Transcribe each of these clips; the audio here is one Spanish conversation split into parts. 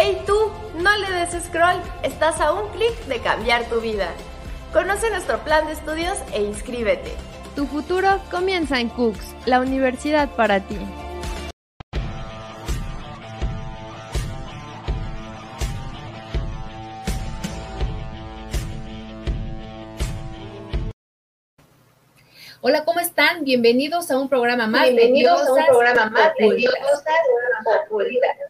¡Hey tú! No le des scroll, estás a un clic de cambiar tu vida. Conoce nuestro plan de estudios e inscríbete. Tu futuro comienza en Cooks, la universidad para ti. Hola, ¿cómo están? Bienvenidos a un programa más. Bienvenidos a un programa más de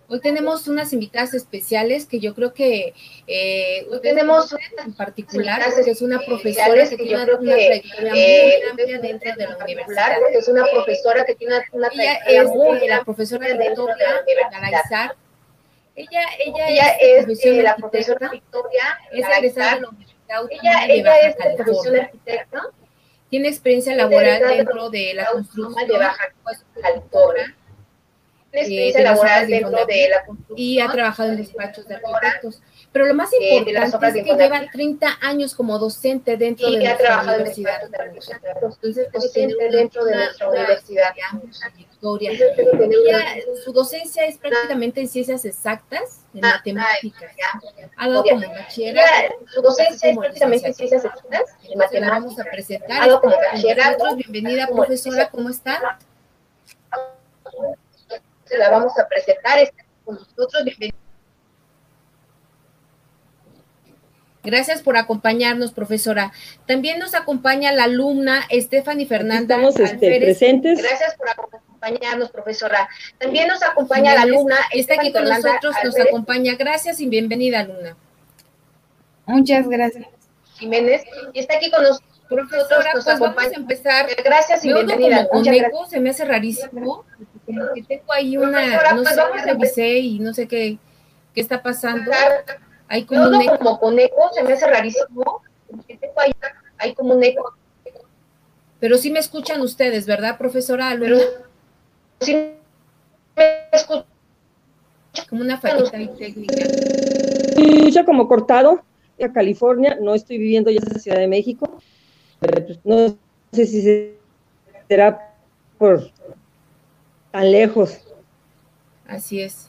Hoy tenemos unas invitadas especiales que yo creo que eh, Hoy tenemos en particular que es una profesora que tiene una, trayectoria muy amplia dentro de la universidad. Es una profesora que tiene una trayectoria muy es la profesora Victoria. Ella, ella, ella es, es eh, la profesora Victoria es egresada de la Universidad Ella, ella es profesora arquitecta tiene experiencia laboral dentro de la construcción de Baja California. Tiene experiencia laboral dentro de la construcción. Y ha trabajado en despachos de arquitectos. Pero lo más importante es que lleva 30 años como docente dentro de nuestra universidad. Entonces, docente dentro de nuestra universidad. Su docencia es prácticamente en ciencias exactas, en matemáticas. Ha dado como bachillerato. Su docencia es prácticamente en ciencias exactas, en matemáticas. La vamos a presentar. Como bachillerato. Bienvenida, profesora, ¿cómo está? Se la vamos a presentar. Está con nosotros. Bienvenida. Gracias por acompañarnos, profesora. También nos acompaña la alumna Stephanie Fernanda. Estamos este, presentes. Gracias por acompañarnos, profesora. También nos acompaña la alumna. Está aquí con nosotros, nos acompaña. Gracias y bienvenida, alumna. Muchas gracias. Jiménez, y está aquí con nosotros. Profesora, nos pues vamos a empezar. Gracias y bienvenida. Como eco, se me hace rarísimo. Que tengo ahí una, no pues sé, revisé y no sé qué, qué está pasando. Hay como un eco. como con eco, se me hace rarísimo. Hay, como un eco. Pero sí me escuchan ustedes, ¿verdad, profesora Pero sí me escuchan. Como una fallita técnica. Escucha como cortado a California, no estoy viviendo ya en la Ciudad de México, pero pues no sé si será por tan lejos. Así es.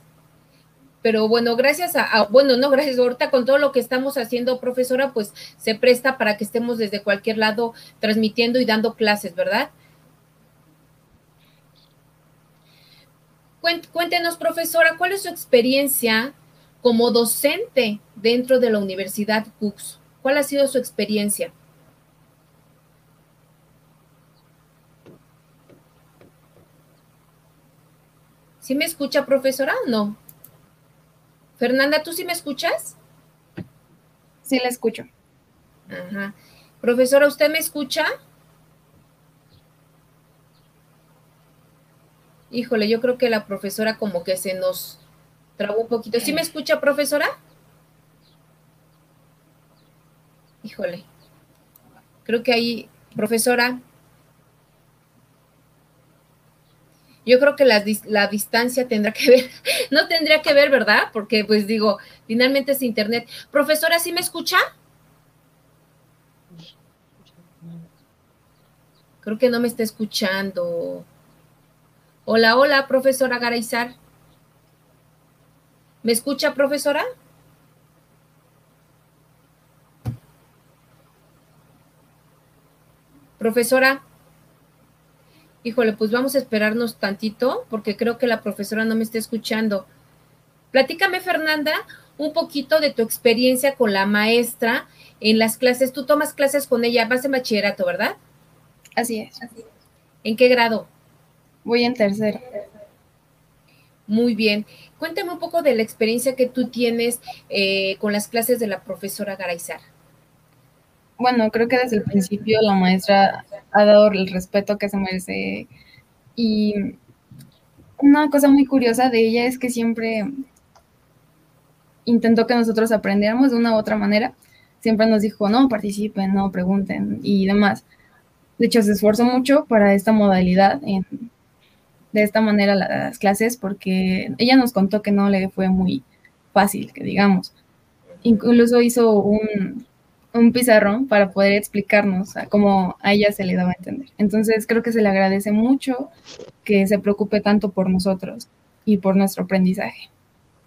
Pero bueno, gracias a, bueno, no, gracias ahorita con todo lo que estamos haciendo, profesora, pues se presta para que estemos desde cualquier lado transmitiendo y dando clases, ¿verdad? Cuéntenos, profesora, ¿cuál es su experiencia como docente dentro de la Universidad Cooks? ¿Cuál ha sido su experiencia? ¿Sí me escucha, profesora, no? Fernanda, ¿tú sí me escuchas? Sí, la escucho. Ajá. Profesora, ¿usted me escucha? Híjole, yo creo que la profesora como que se nos trabó un poquito. ¿Sí me escucha, profesora? Híjole. Creo que ahí, profesora, yo creo que la, distancia tendrá que ver, no tendría que ver, ¿verdad? Porque pues digo, finalmente es internet. Profesora, ¿sí me escucha? Creo que no me está escuchando. Hola, hola, profesora Garaizar. ¿Me escucha, profesora? Profesora. Híjole, pues vamos a esperarnos tantito porque creo que la profesora no me está escuchando. Platícame, Fernanda, un poquito de tu experiencia con la maestra en las clases. Tú tomas clases con ella, vas en bachillerato, ¿verdad? Así es. ¿En qué grado? Voy en tercero. Muy bien. Cuéntame un poco de la experiencia que tú tienes eh, con las clases de la profesora Garaizar bueno, creo que desde el principio la maestra ha dado el respeto que se merece. Y una cosa muy curiosa de ella es que siempre intentó que nosotros aprendiéramos de una u otra manera. Siempre nos dijo, no participen, no pregunten y demás. De hecho, se esforzó mucho para esta modalidad, de esta manera las clases, porque ella nos contó que no le fue muy fácil, que digamos. Incluso hizo un, un pizarrón para poder explicarnos a cómo a ella se le daba a entender. Entonces creo que se le agradece mucho que se preocupe tanto por nosotros y por nuestro aprendizaje.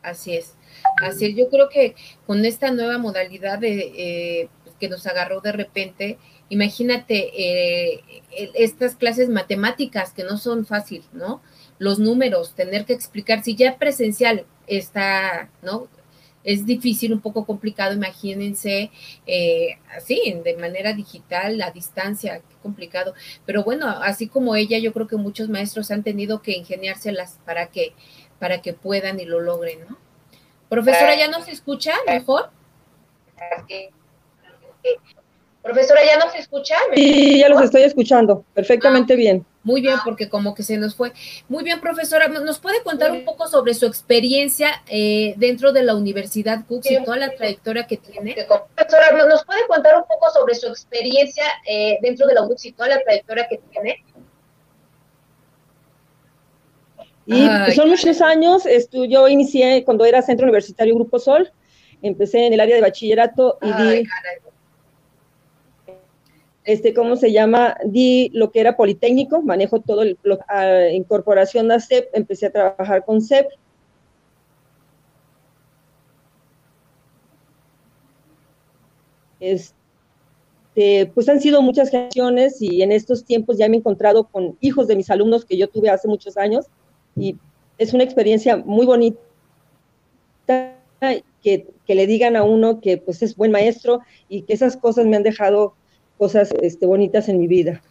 Así es, así es. Yo creo que con esta nueva modalidad de, eh, pues, que nos agarró de repente, imagínate eh, estas clases matemáticas que no son fácil, ¿no? Los números, tener que explicar, si ya presencial está, ¿no? Es difícil, un poco complicado, imagínense, eh, así, de manera digital, a distancia, qué complicado. Pero bueno, así como ella, yo creo que muchos maestros han tenido que ingeniárselas para que para que puedan y lo logren, ¿no? Profesora, ¿ya no se escucha mejor? Profesora, ¿ya no se escucha? Sí, ya los estoy escuchando, perfectamente ah, bien. Muy bien, porque como que se nos fue. Muy bien, profesora, ¿nos puede contar un poco sobre su experiencia eh, dentro de la Universidad Cooks y toda la trayectoria que tiene? Profesora, ¿nos puede contar un poco sobre su experiencia eh, dentro de la Cooks y toda la trayectoria que tiene? Y son muchos años, yo inicié cuando era Centro Universitario Grupo Sol, empecé en el área de bachillerato y di, este, ¿cómo se llama? Di lo que era Politécnico, manejo todo, el, incorporación a CEP, empecé a trabajar con CEP. Este, pues han sido muchas generaciones y en estos tiempos ya me he encontrado con hijos de mis alumnos que yo tuve hace muchos años y es una experiencia muy bonita que, le digan a uno que pues es buen maestro y que esas cosas me han dejado cosas este, bonitas en mi vida.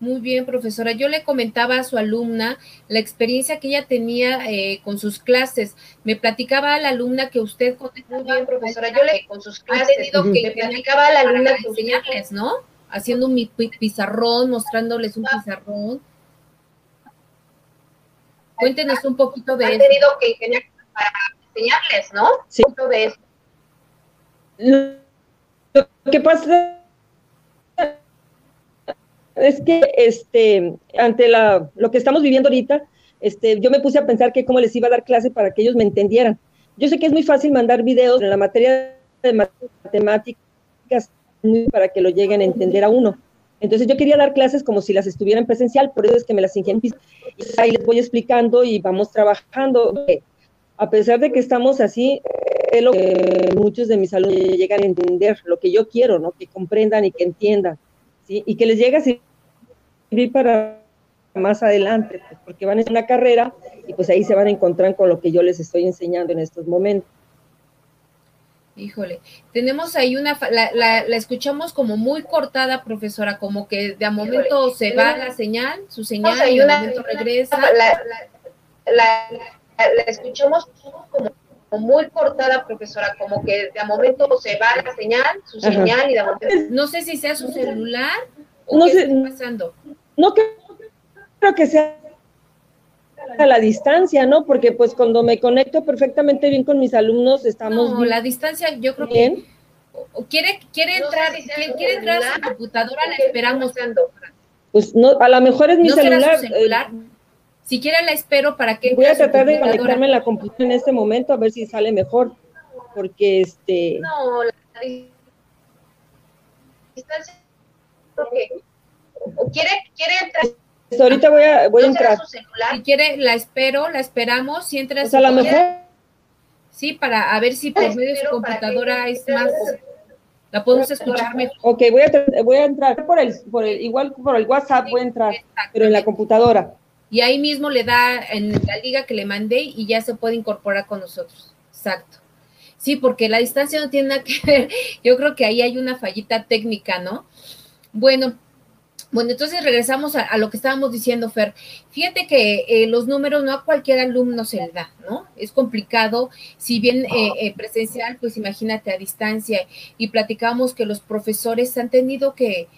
Muy bien, profesora. Yo le comentaba a su alumna la experiencia que ella tenía eh, con sus clases. Me platicaba a la alumna que usted Muy bien, profesora. Yo le con sus clases. que platicaba a la alumna que enseñarles, ¿no? Haciendo un pizarrón, mostrándoles un pizarrón. Cuéntenos un poquito de Han tenido que ingeniar para enseñarles, ¿no? Sí. De eso. Lo que pasa es que este, ante la, lo que estamos viviendo ahorita, este, yo me puse a pensar que cómo les iba a dar clase para que ellos me entendieran. Yo sé que es muy fácil mandar videos en la materia de matemáticas para que lo lleguen a entender a uno. Entonces yo quería dar clases como si las estuviera en presencial, por eso es que me las ingenié. Ahí les voy explicando y vamos trabajando. A pesar de que estamos así, lo muchos de mis alumnos llegan a entender, lo que yo quiero, ¿no? Que comprendan y que entiendan, ¿sí? Y que les llegue a para más adelante, pues, porque van a una carrera y pues ahí se van a encontrar con lo que yo les estoy enseñando en estos momentos. Híjole, tenemos ahí una, la, la, escuchamos como muy cortada, profesora, como que de a momento se va la señal, su señal, y de momento regresa. La, escuchamos como muy cortada, profesora, como que de a momento se va la señal, su señal, y de momento... No sé si sea su celular o qué está pasando. No creo que sea a la distancia, ¿no? Porque pues cuando me conecto perfectamente bien con mis alumnos, estamos... No, la distancia yo creo que... quiere, quiere entrar, quiere, entrar a su computadora, la esperamos. Pues no, a lo mejor es mi celular. Eh, si quiere la espero para que... Voy a tratar de conectarme en la computadora en este momento a ver si sale mejor, porque este... No, la distancia... Porque, quiere, quiere entrar ahorita voy a, voy a entrar. Si quiere, la espero, la esperamos. Si entra. Pues a lo mejor. Sí, para a ver si por medio de su computadora es más. La podemos escuchar mejor. Ok, voy a, voy a entrar por el, por el, igual por el WhatsApp voy a entrar, pero en la computadora. Y ahí mismo le da en la liga que le mandé y ya se puede incorporar con nosotros. Exacto. Sí, porque la distancia no tiene nada que ver. Yo creo que ahí hay una fallita técnica, ¿no? Bueno, bueno, entonces regresamos a, lo que estábamos diciendo, Fer. Fíjate que eh, los números no a cualquier alumno se le da, ¿no? Es complicado, si bien eh, eh, presencial, pues imagínate a distancia. Y platicamos que los profesores han tenido que,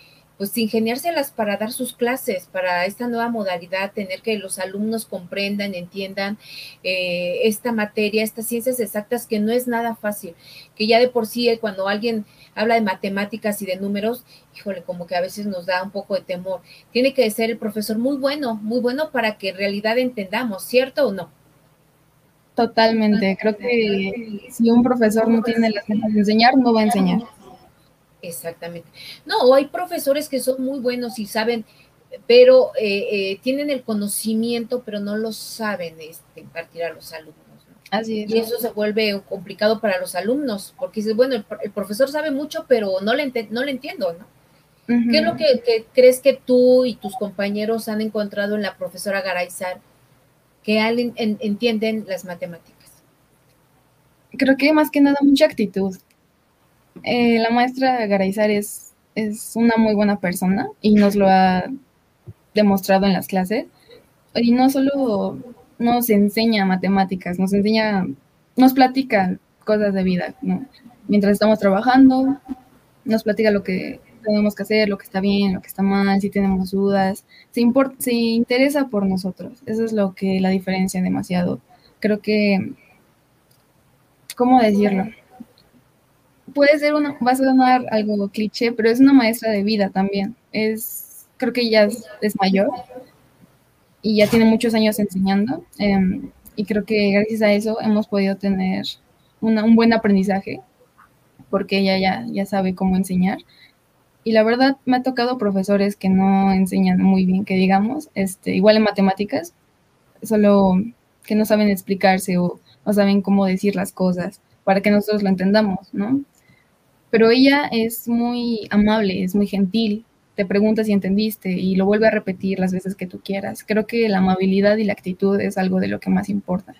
pues ingeniárselas para dar sus clases, para esta nueva modalidad, tener que los alumnos comprendan, entiendan esta materia, estas ciencias exactas, que no es nada fácil, que ya de por sí cuando alguien habla de matemáticas y de números, híjole, como que a veces nos da un poco de temor. Tiene que ser el profesor muy bueno, muy bueno para que en realidad entendamos, ¿cierto o no? Totalmente. Creo que si un profesor no tiene las ganas de enseñar, no va a enseñar. Exactamente. No, hay profesores que son muy buenos y saben, pero eh, eh, tienen el conocimiento, pero no lo saben este, impartir a los alumnos. Así es. Y eso se vuelve complicado para los alumnos, porque dices, bueno, el, profesor sabe mucho, pero no le, no le entiendo, ¿no? ¿Qué es lo que, crees que tú y tus compañeros han encontrado en la profesora Garaizar que alguien entienden las matemáticas? Creo que más que nada mucha actitud. Eh, la maestra Garaizar es, es una muy buena persona y nos lo ha demostrado en las clases. Y no solo nos enseña matemáticas, nos enseña, nos platica cosas de vida, ¿no? Mientras estamos trabajando, nos platica lo que tenemos que hacer, lo que está bien, lo que está mal, si tenemos dudas, se, se interesa por nosotros. Eso es lo que la diferencia demasiado. Creo que, ¿cómo decirlo? Puede ser una, va a sonar algo cliché, pero es una maestra de vida también. Es, creo que ya es mayor, y ya tiene muchos años enseñando. Em, y creo que gracias a eso hemos podido tener un buen aprendizaje, porque ella ya, ya sabe cómo enseñar. Y la verdad me ha tocado profesores que no enseñan muy bien, que digamos, este, igual en matemáticas, solo que no saben explicarse o no saben cómo decir las cosas para que nosotros lo entendamos, ¿no? Pero ella es muy amable, es muy gentil, te pregunta si entendiste y lo vuelve a repetir las veces que tú quieras. Creo que la amabilidad y la actitud es algo de lo que más importa.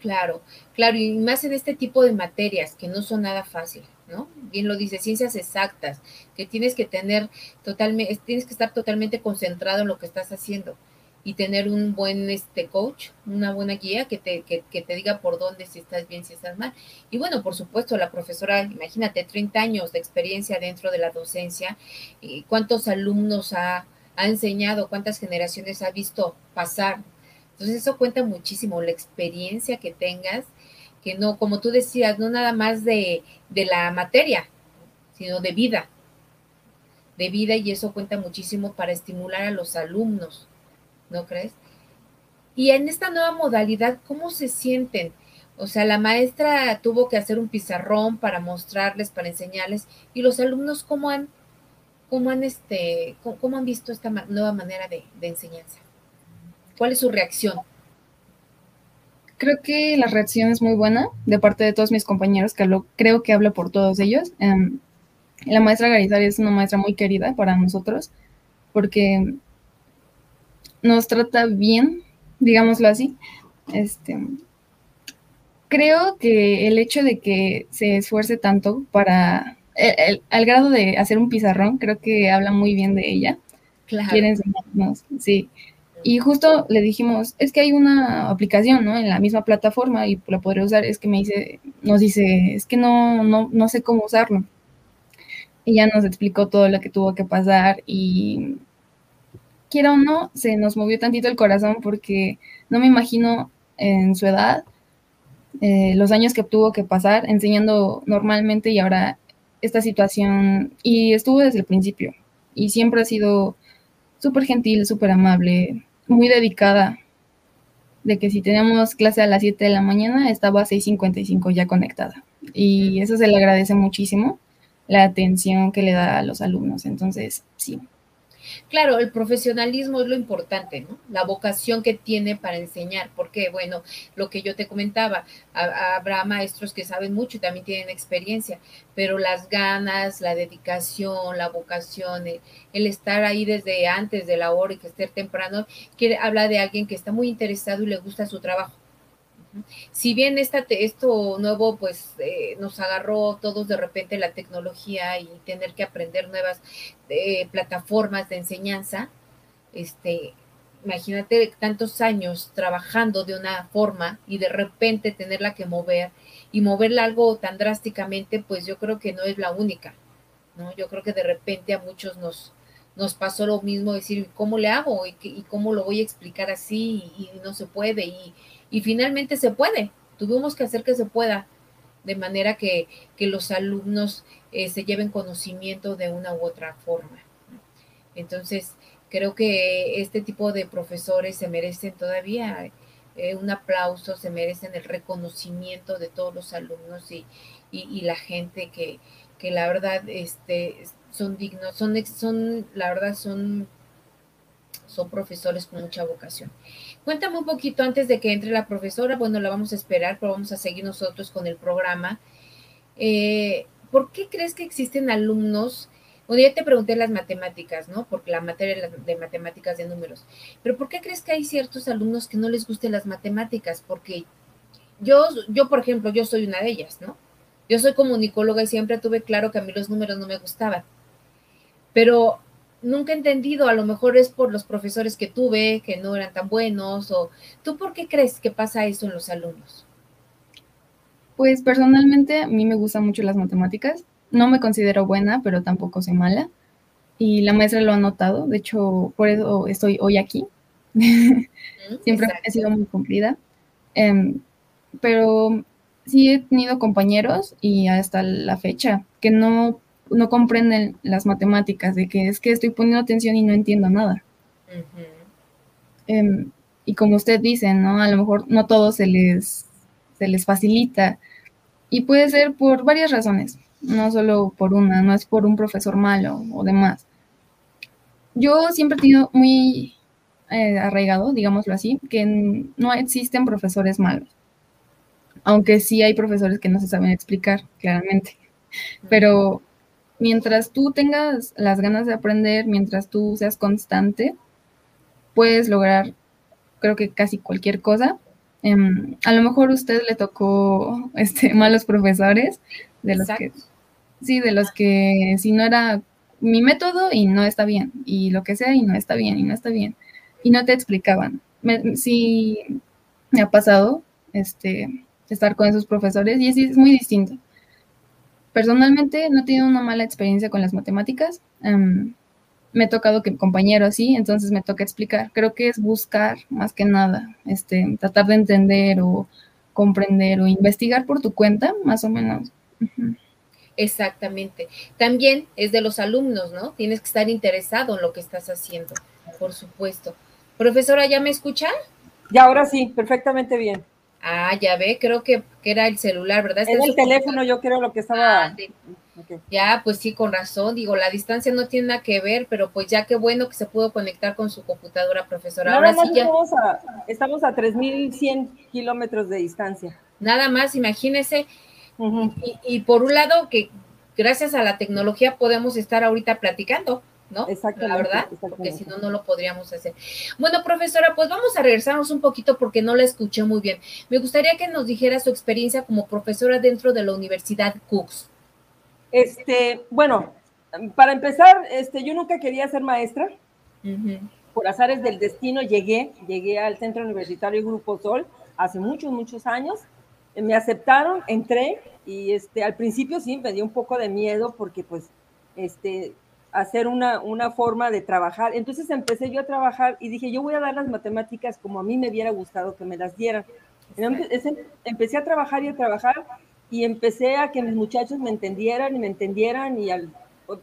Claro, claro, y más en este tipo de materias que no son nada fácil, ¿no? Bien lo dice, ciencias exactas, que tienes que tener totalmente, tienes que estar totalmente concentrado en lo que estás haciendo y tener un buen este coach, una buena guía que te, que, te diga por dónde, si estás bien, si estás mal. Y bueno, por supuesto, la profesora, imagínate, 30 años de experiencia dentro de la docencia, y cuántos alumnos ha, ha enseñado, cuántas generaciones ha visto pasar. Entonces eso cuenta muchísimo, la experiencia que tengas, que no, como tú decías, no nada más de, de la materia, sino de vida, de vida y eso cuenta muchísimo para estimular a los alumnos ¿no crees? Y en esta nueva modalidad, ¿cómo se sienten? O sea, la maestra tuvo que hacer un pizarrón para mostrarles, para enseñarles, y los alumnos, ¿cómo han, cómo han, este, cómo, han visto esta nueva manera de, enseñanza? ¿Cuál es su reacción? Creo que la reacción es muy buena de parte de todos mis compañeros, que creo que hablo por todos ellos. Em, la maestra Garizari es una maestra muy querida para nosotros, porque nos trata bien, digámoslo así. Este, creo que el hecho de que se esfuerce tanto para, al grado de hacer un pizarrón, creo que habla muy bien de ella. Claro. Quiere enseñarnos, sí. Y justo le dijimos, es que hay una aplicación, ¿no? En la misma plataforma y la podré usar. Es que me dice, nos dice, es que no, no, no sé cómo usarlo. Y ya nos explicó todo lo que tuvo que pasar y quiera o no, se nos movió tantito el corazón porque no me imagino en su edad eh, los años que tuvo que pasar enseñando normalmente y ahora esta situación, y estuvo desde el principio, y siempre ha sido súper gentil, súper amable, muy dedicada, de que si tenemos clase a las 7 de la mañana, estaba a 6.55 ya conectada. Y eso se le agradece muchísimo, la atención que le da a los alumnos. Entonces, sí, Claro, el profesionalismo es lo importante, ¿no? La vocación que tiene para enseñar, porque, bueno, lo que yo te comentaba, habrá maestros que saben mucho y también tienen experiencia, pero las ganas, la dedicación, la vocación, el, estar ahí desde antes de la hora y que esté temprano, quiere, habla de alguien que está muy interesado y le gusta su trabajo. Si bien esta, esto nuevo pues eh, nos agarró todos de repente la tecnología y tener que aprender nuevas eh, plataformas de enseñanza, este, imagínate tantos años trabajando de una forma y de repente tenerla que mover y moverla algo tan drásticamente, pues yo creo que no es la única, ¿no? Yo creo que de repente a muchos nos, nos pasó lo mismo, decir, ¿cómo le hago? ¿Y, cómo lo voy a explicar así? Y, y no se puede. Y, y finalmente se puede, tuvimos que hacer que se pueda, de manera que, los alumnos eh, se lleven conocimiento de una u otra forma. Entonces, creo que este tipo de profesores se merecen todavía eh, un aplauso, se merecen el reconocimiento de todos los alumnos y, y, la gente que, que, la verdad este, son dignos, son, son, la verdad son son profesores con mucha vocación. Cuéntame un poquito antes de que entre la profesora, bueno, la vamos a esperar, pero vamos a seguir nosotros con el programa. Eh, ¿Por qué crees que existen alumnos? Bueno, ya te pregunté las matemáticas, ¿no? Porque la materia de matemáticas de números. Pero ¿por qué crees que hay ciertos alumnos que no les gusten las matemáticas? Porque yo, yo, por ejemplo, yo soy una de ellas, ¿no? Yo soy comunicóloga y siempre tuve claro que a mí los números no me gustaban. Pero nunca he entendido, a lo mejor es por los profesores que tuve, que no eran tan buenos, o ¿tú por qué crees que pasa eso en los alumnos? Pues personalmente a mí me gustan mucho las matemáticas. No me considero buena, pero tampoco soy mala. Y la maestra lo ha notado, de hecho, por eso estoy hoy aquí. Siempre he sido muy cumplida. Em, pero sí he tenido compañeros y hasta la fecha que no no comprenden las matemáticas, de que es que estoy poniendo atención y no entiendo nada. Em, y como usted dice, ¿no? A lo mejor no todo se les, se les facilita. Y puede ser por varias razones, no solo por una, no es por un profesor malo o demás. Yo siempre he tenido muy eh, arraigado, digámoslo así, que no existen profesores malos. Aunque sí hay profesores que no se saben explicar claramente. Pero mientras tú tengas las ganas de aprender, mientras tú seas constante, puedes lograr, creo que casi cualquier cosa. Em, a lo mejor a usted le tocó este, malos profesores, de los que, sí, de los que si no era mi método y no está bien, y lo que sea y no está bien, y no está bien, y no te explicaban. sí, me ha pasado este, estar con esos profesores y es muy distinto Personalmente no he tenido una mala experiencia con las matemáticas. Em, me he tocado que compañero así, entonces me toca explicar. Creo que es buscar más que nada, este, tratar de entender o comprender o investigar por tu cuenta, más o menos. Exactamente. También es de los alumnos, ¿no? Tienes que estar interesado en lo que estás haciendo, por supuesto. Profesora, ¿ya me escucha? Ya, ahora sí, perfectamente bien. Ah, ya ve, creo que, era el celular, ¿verdad? Este el teléfono, yo creo lo que estaba. Ah, ya, pues sí, con razón. Digo, la distancia no tiene nada que ver, pero pues ya qué bueno que se pudo conectar con su computadora, profesora. Ahora sí ya. Estamos a, estamos a 3.100 kilómetros de distancia. Nada más, imagínese. y, y por un lado, que gracias a la tecnología podemos estar ahorita platicando. ¿No? La verdad, porque si no, no lo podríamos hacer. Bueno, profesora, pues vamos a regresarnos un poquito porque no la escuché muy bien. Me gustaría que nos dijera su experiencia como profesora dentro de la Universidad Cooks. Este, bueno, para empezar, este, yo nunca quería ser maestra. Por azares del destino llegué, llegué al Centro Universitario Grupo Sol hace muchos, muchos años. Me aceptaron, entré y este, al principio sí me dio un poco de miedo porque pues este, hacer una, una forma de trabajar. Entonces empecé yo a trabajar y dije, yo voy a dar las matemáticas como a mí me hubiera gustado que me las dieran. Empecé a trabajar y a trabajar y empecé a que mis muchachos me entendieran y me entendieran y al,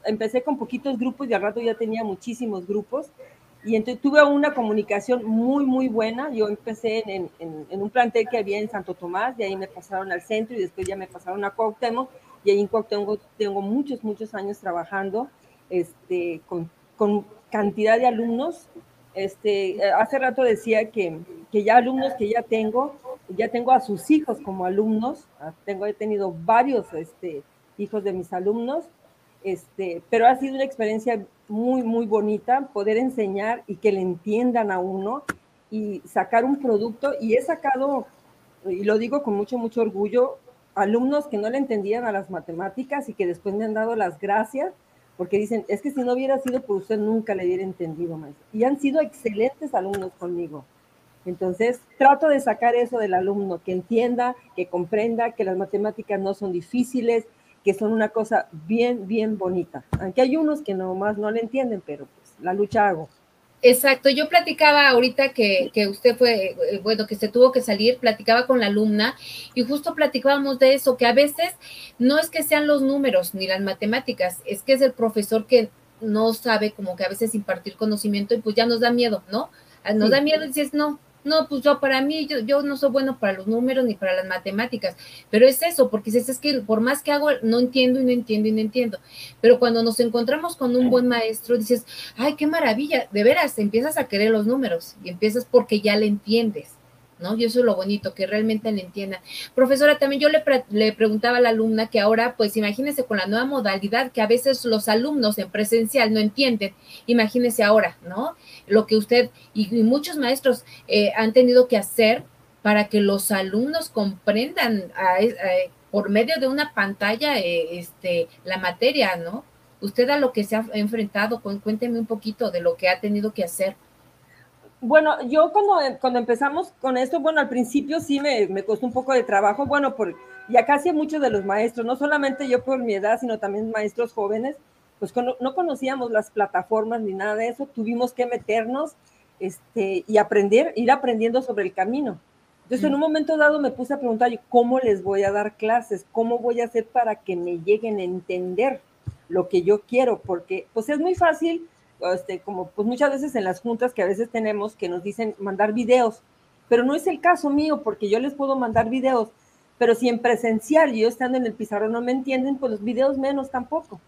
empecé con poquitos grupos y al rato ya tenía muchísimos grupos y entonces tuve una comunicación muy, muy buena. Yo empecé en, en, un plantel que había en Santo Tomás, de ahí me pasaron al centro y después ya me pasaron a Cuauhtémoc y ahí en Cuauhtémoc tengo muchos, muchos años trabajando este, con, cantidad de alumnos. Este, hace rato decía que, que, ya alumnos que ya tengo, ya tengo a sus hijos como alumnos, ah, tengo, he tenido varios este, hijos de mis alumnos, este, pero ha sido una experiencia muy, muy bonita poder enseñar y que le entiendan a uno y sacar un producto. Y he sacado, y lo digo con mucho, mucho orgullo, alumnos que no le entendían a las matemáticas y que después me han dado las gracias porque dicen, es que si no hubiera sido por usted nunca le hubiera entendido, más. Y han sido excelentes alumnos conmigo. Entonces, trato de sacar eso del alumno, que entienda, que comprenda que las matemáticas no son difíciles, que son una cosa bien, bien bonita. Aunque hay unos que nomás no le entienden, pero pues la lucha hago. Exacto, yo platicaba ahorita que, que, usted fue, eh, bueno, que se tuvo que salir, platicaba con la alumna y justo platicábamos de eso, que a veces no es que sean los números ni las matemáticas, es que es el profesor que no sabe como que a veces impartir conocimiento y pues ya nos da miedo, ¿no? Ah, nos da miedo y dices, no, no, pues yo para mí, yo, yo no soy bueno para los números ni para las matemáticas, pero es eso, porque dices, es que por más que hago, no entiendo y no entiendo y no entiendo. Pero cuando nos encontramos con un buen maestro, dices, ay, qué maravilla, de veras, empiezas a querer los números y empiezas porque ya le entiendes. ¿No? Y eso es lo bonito, que realmente le entiendan. Profesora, también yo le, le, preguntaba a la alumna que ahora, pues imagínese con la nueva modalidad que a veces los alumnos en presencial no entienden, imagínese ahora, ¿no? Lo que usted y, muchos maestros eh, han tenido que hacer para que los alumnos comprendan por medio de una pantalla eh, este, la materia, ¿no? Usted a lo que se ha enfrentado, cuénteme un poquito de lo que ha tenido que hacer. Bueno, yo cuando, cuando empezamos con esto, bueno, al principio sí me, me costó un poco de trabajo, bueno, por, ya casi muchos de los maestros, no solamente yo por mi edad, sino también maestros jóvenes, pues no conocíamos las plataformas ni nada de eso, tuvimos que meternos este, y aprender, ir aprendiendo sobre el camino. Entonces, en un momento dado me puse a preguntar, ¿cómo les voy a dar clases? ¿Cómo voy a hacer para que me lleguen a entender lo que yo quiero? Porque, pues es muy fácil este, como pues muchas veces en las juntas que a veces tenemos que nos dicen mandar videos, pero no es el caso mío porque yo les puedo mandar videos, pero si en presencial yo estando en el pizarrón no me entienden, pues los videos menos tampoco.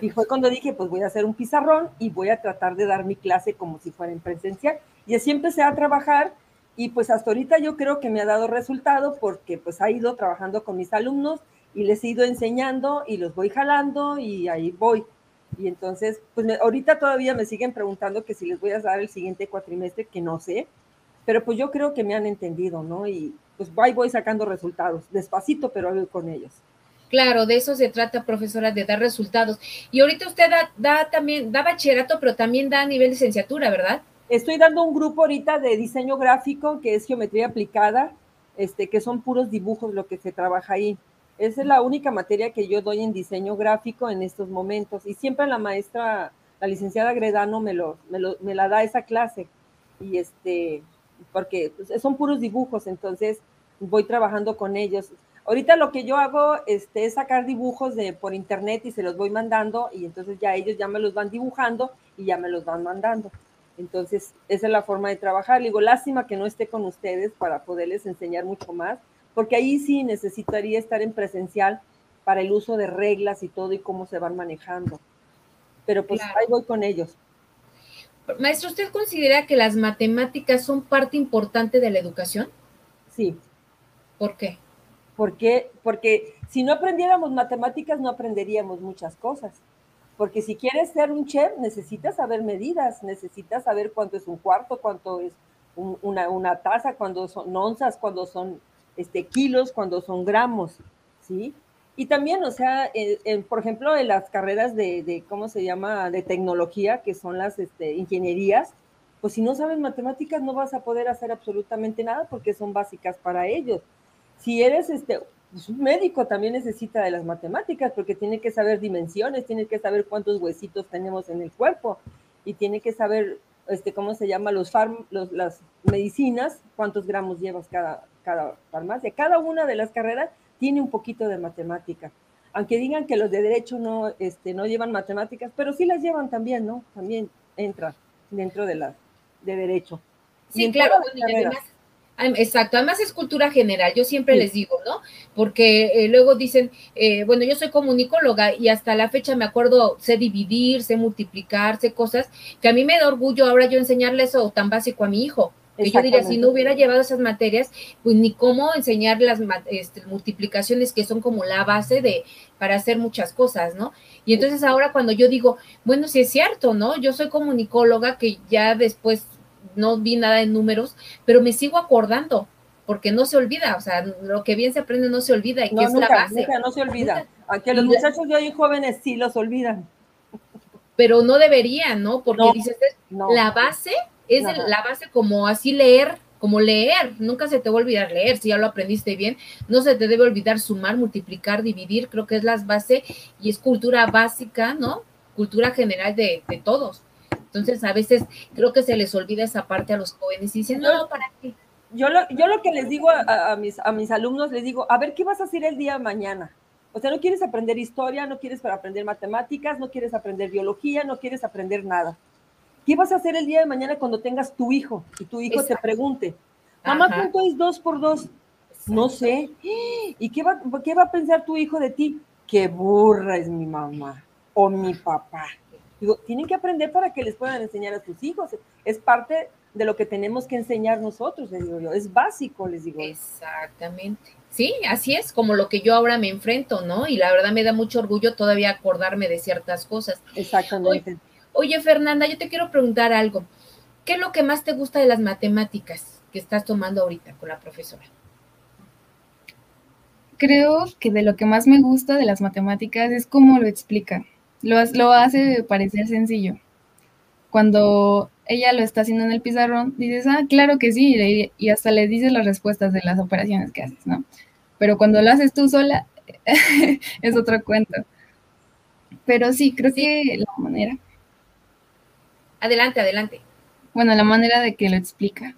Y fue cuando dije, pues voy a hacer un pizarrón y voy a tratar de dar mi clase como si fuera en presencial. Y así empecé a trabajar y pues hasta ahorita yo creo que me ha dado resultado porque pues ha ido trabajando con mis alumnos y les he ido enseñando y los voy jalando y ahí voy. Y entonces, pues ahorita todavía me siguen preguntando que si les voy a dar el siguiente cuatrimestre, que no sé, pero pues yo creo que me han entendido, ¿no? Y pues ahí voy sacando resultados, despacito, pero voy con ellos. Claro, de eso se trata, profesora, de dar resultados. Y ahorita usted da, da también, da bachillerato, pero también da a nivel licenciatura, ¿verdad? Estoy dando un grupo ahorita de diseño gráfico, que es geometría aplicada, este, que son puros dibujos lo que se trabaja ahí. Esa es la única materia que yo doy en diseño gráfico en estos momentos. Y siempre la maestra, la licenciada Gredano, me, lo, me, la da esa clase. Y este, porque pues, son puros dibujos, entonces voy trabajando con ellos. Ahorita lo que yo hago este, es sacar dibujos de, por internet y se los voy mandando y entonces ya ellos ya me los van dibujando y ya me los van mandando. Entonces, esa es la forma de trabajar. digo, lástima que no esté con ustedes para poderles enseñar mucho más, porque ahí sí necesitaría estar en presencial para el uso de reglas y todo y cómo se van manejando. Pero pues ahí voy con ellos. Maestro, ¿usted considera que las matemáticas son parte importante de la educación? Sí. ¿Por qué? Porque, porque si no aprendiéramos matemáticas no aprenderíamos muchas cosas. Porque si quieres ser un chef necesitas saber medidas, necesitas saber cuánto es un cuarto, cuánto es una, una taza, cuánto son onzas, cuánto son este, kilos cuando son gramos, ¿sí? Y también, o sea, por ejemplo, en las carreras de, ¿cómo se llama?, de tecnología, que son las este, ingenierías, pues si no sabes matemáticas no vas a poder hacer absolutamente nada porque son básicas para ellos. Si eres este, pues un médico también necesita de las matemáticas porque tiene que saber dimensiones, tiene que saber cuántos huesitos tenemos en el cuerpo y tiene que saber, este, ¿cómo se llama?, los, los las medicinas, cuántos gramos llevas cada, cada farmacia. Cada una de las carreras tiene un poquito de matemática. Aunque digan que los de derecho no, este, no llevan matemáticas, pero sí las llevan también, ¿no? También entra dentro de las de derecho. Sí, claro. exacto, además es cultura general, yo siempre les digo, ¿no? Porque eh, luego dicen, eh, bueno, yo soy comunicóloga y hasta la fecha me acuerdo, sé dividir, sé multiplicar, sé cosas que a mí me da orgullo ahora yo enseñarle eso tan básico a mi hijo que yo diría, si no hubiera llevado esas materias, pues ni cómo enseñar las este, multiplicaciones que son como la base de para hacer muchas cosas, ¿no? Y entonces ahora cuando yo digo, bueno, sí es cierto, ¿no? Yo soy comunicóloga que ya después no vi nada en números, pero me sigo acordando, porque no se olvida, o sea, lo que bien se aprende no se olvida y que es la base. no se olvida, aunque los muchachos de hoy jóvenes sí los olvidan. Pero no deberían, ¿no? Porque dices, la base es la base como así leer, como leer, nunca se te va a olvidar leer, si ya lo aprendiste bien, no se te debe olvidar sumar, multiplicar, dividir, creo que es la base y es cultura básica, ¿no? Cultura general de, todos. Entonces, a veces creo que se les olvida esa parte a los jóvenes y dicen, no, ¿para qué? Yo lo, yo lo que les digo a, mis, a mis alumnos, les digo, a ver, ¿qué vas a hacer el día de mañana? O sea, no quieres aprender historia, no quieres aprender matemáticas, no quieres aprender biología, no quieres aprender nada. ¿Qué vas a hacer el día de mañana cuando tengas tu hijo y tu hijo te pregunte, Mamá, ¿cuánto es dos por dos? No sé. ¿Y qué va, qué va a pensar tu hijo de ti? Qué burra es mi mamá o mi papá. Digo, tienen que aprender para que les puedan enseñar a sus hijos. Es parte de lo que tenemos que enseñar nosotros, les digo yo. Es básico, les digo. Exactamente. Sí, así es, como lo que yo ahora me enfrento, ¿no? Y la verdad me da mucho orgullo todavía acordarme de ciertas cosas. Exactamente. Oye, Fernanda, yo te quiero preguntar algo. ¿Qué es lo que más te gusta de las matemáticas que estás tomando ahorita con la profesora? Creo que de lo que más me gusta de las matemáticas es cómo lo explica. Lo, lo hace parecer sencillo. Cuando ella lo está haciendo en el pizarrón, dices, ah, claro que sí, y hasta le dices las respuestas de las operaciones que haces, ¿no? Pero cuando lo haces tú sola, es otro cuento. Pero sí, creo que la manera. Adelante, adelante. Bueno, la manera de que lo explica.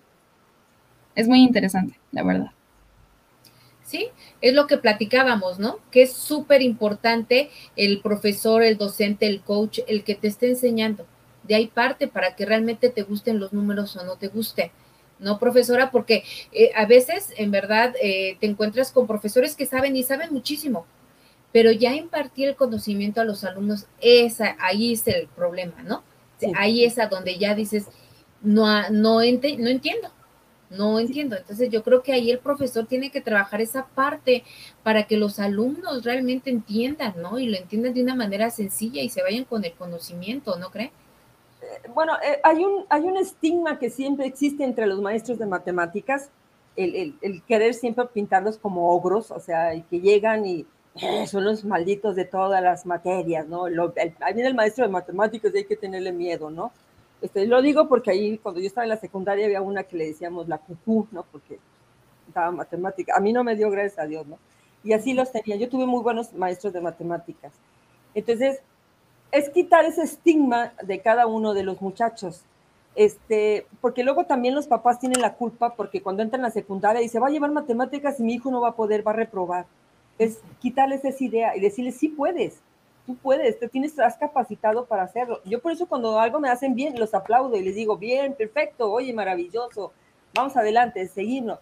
Es muy interesante, la verdad. Sí, es lo que platicábamos, ¿no? Que es súper importante el profesor, el docente, el coach, el que te esté enseñando. De ahí parte para que realmente te gusten los números o no te guste. ¿no, profesora? Porque eh, a veces, en verdad, eh, te encuentras con profesores que saben y saben muchísimo, pero ya impartir el conocimiento a los alumnos, esa, ahí es el problema, ¿no? Ahí es a donde ya dices, no, no, no entiendo, no entiendo. Entonces yo creo que ahí el profesor tiene que trabajar esa parte para que los alumnos realmente entiendan, ¿no? Y lo entiendan de una manera sencilla y se vayan con el conocimiento, ¿no cree? Eh, bueno, eh, hay, un, hay un estigma que siempre existe entre los maestros de matemáticas, el, el, querer siempre pintarlos como ogros, o sea, que llegan y son los malditos de todas las materias, ¿no? Lo, ahí viene el maestro de matemáticas hay que tenerle miedo, ¿no? Este, lo digo porque ahí cuando yo estaba en la secundaria había una que le decíamos la cucú, ¿no? Porque daba matemática. A mí no me dio gracias a Dios, ¿no? Y así los tenía. Yo tuve muy buenos maestros de matemáticas. Entonces, es quitar ese estigma de cada uno de los muchachos. Este, porque luego también los papás tienen la culpa porque cuando entran a la secundaria dice, va a llevar matemáticas y mi hijo no va a poder, va a reprobar es quitarles esa idea y decirles, sí puedes, tú puedes, te tienes, estás capacitado para hacerlo. Yo por eso cuando algo me hacen bien, los aplaudo y les digo, bien, perfecto, oye, maravilloso, vamos adelante, seguimos.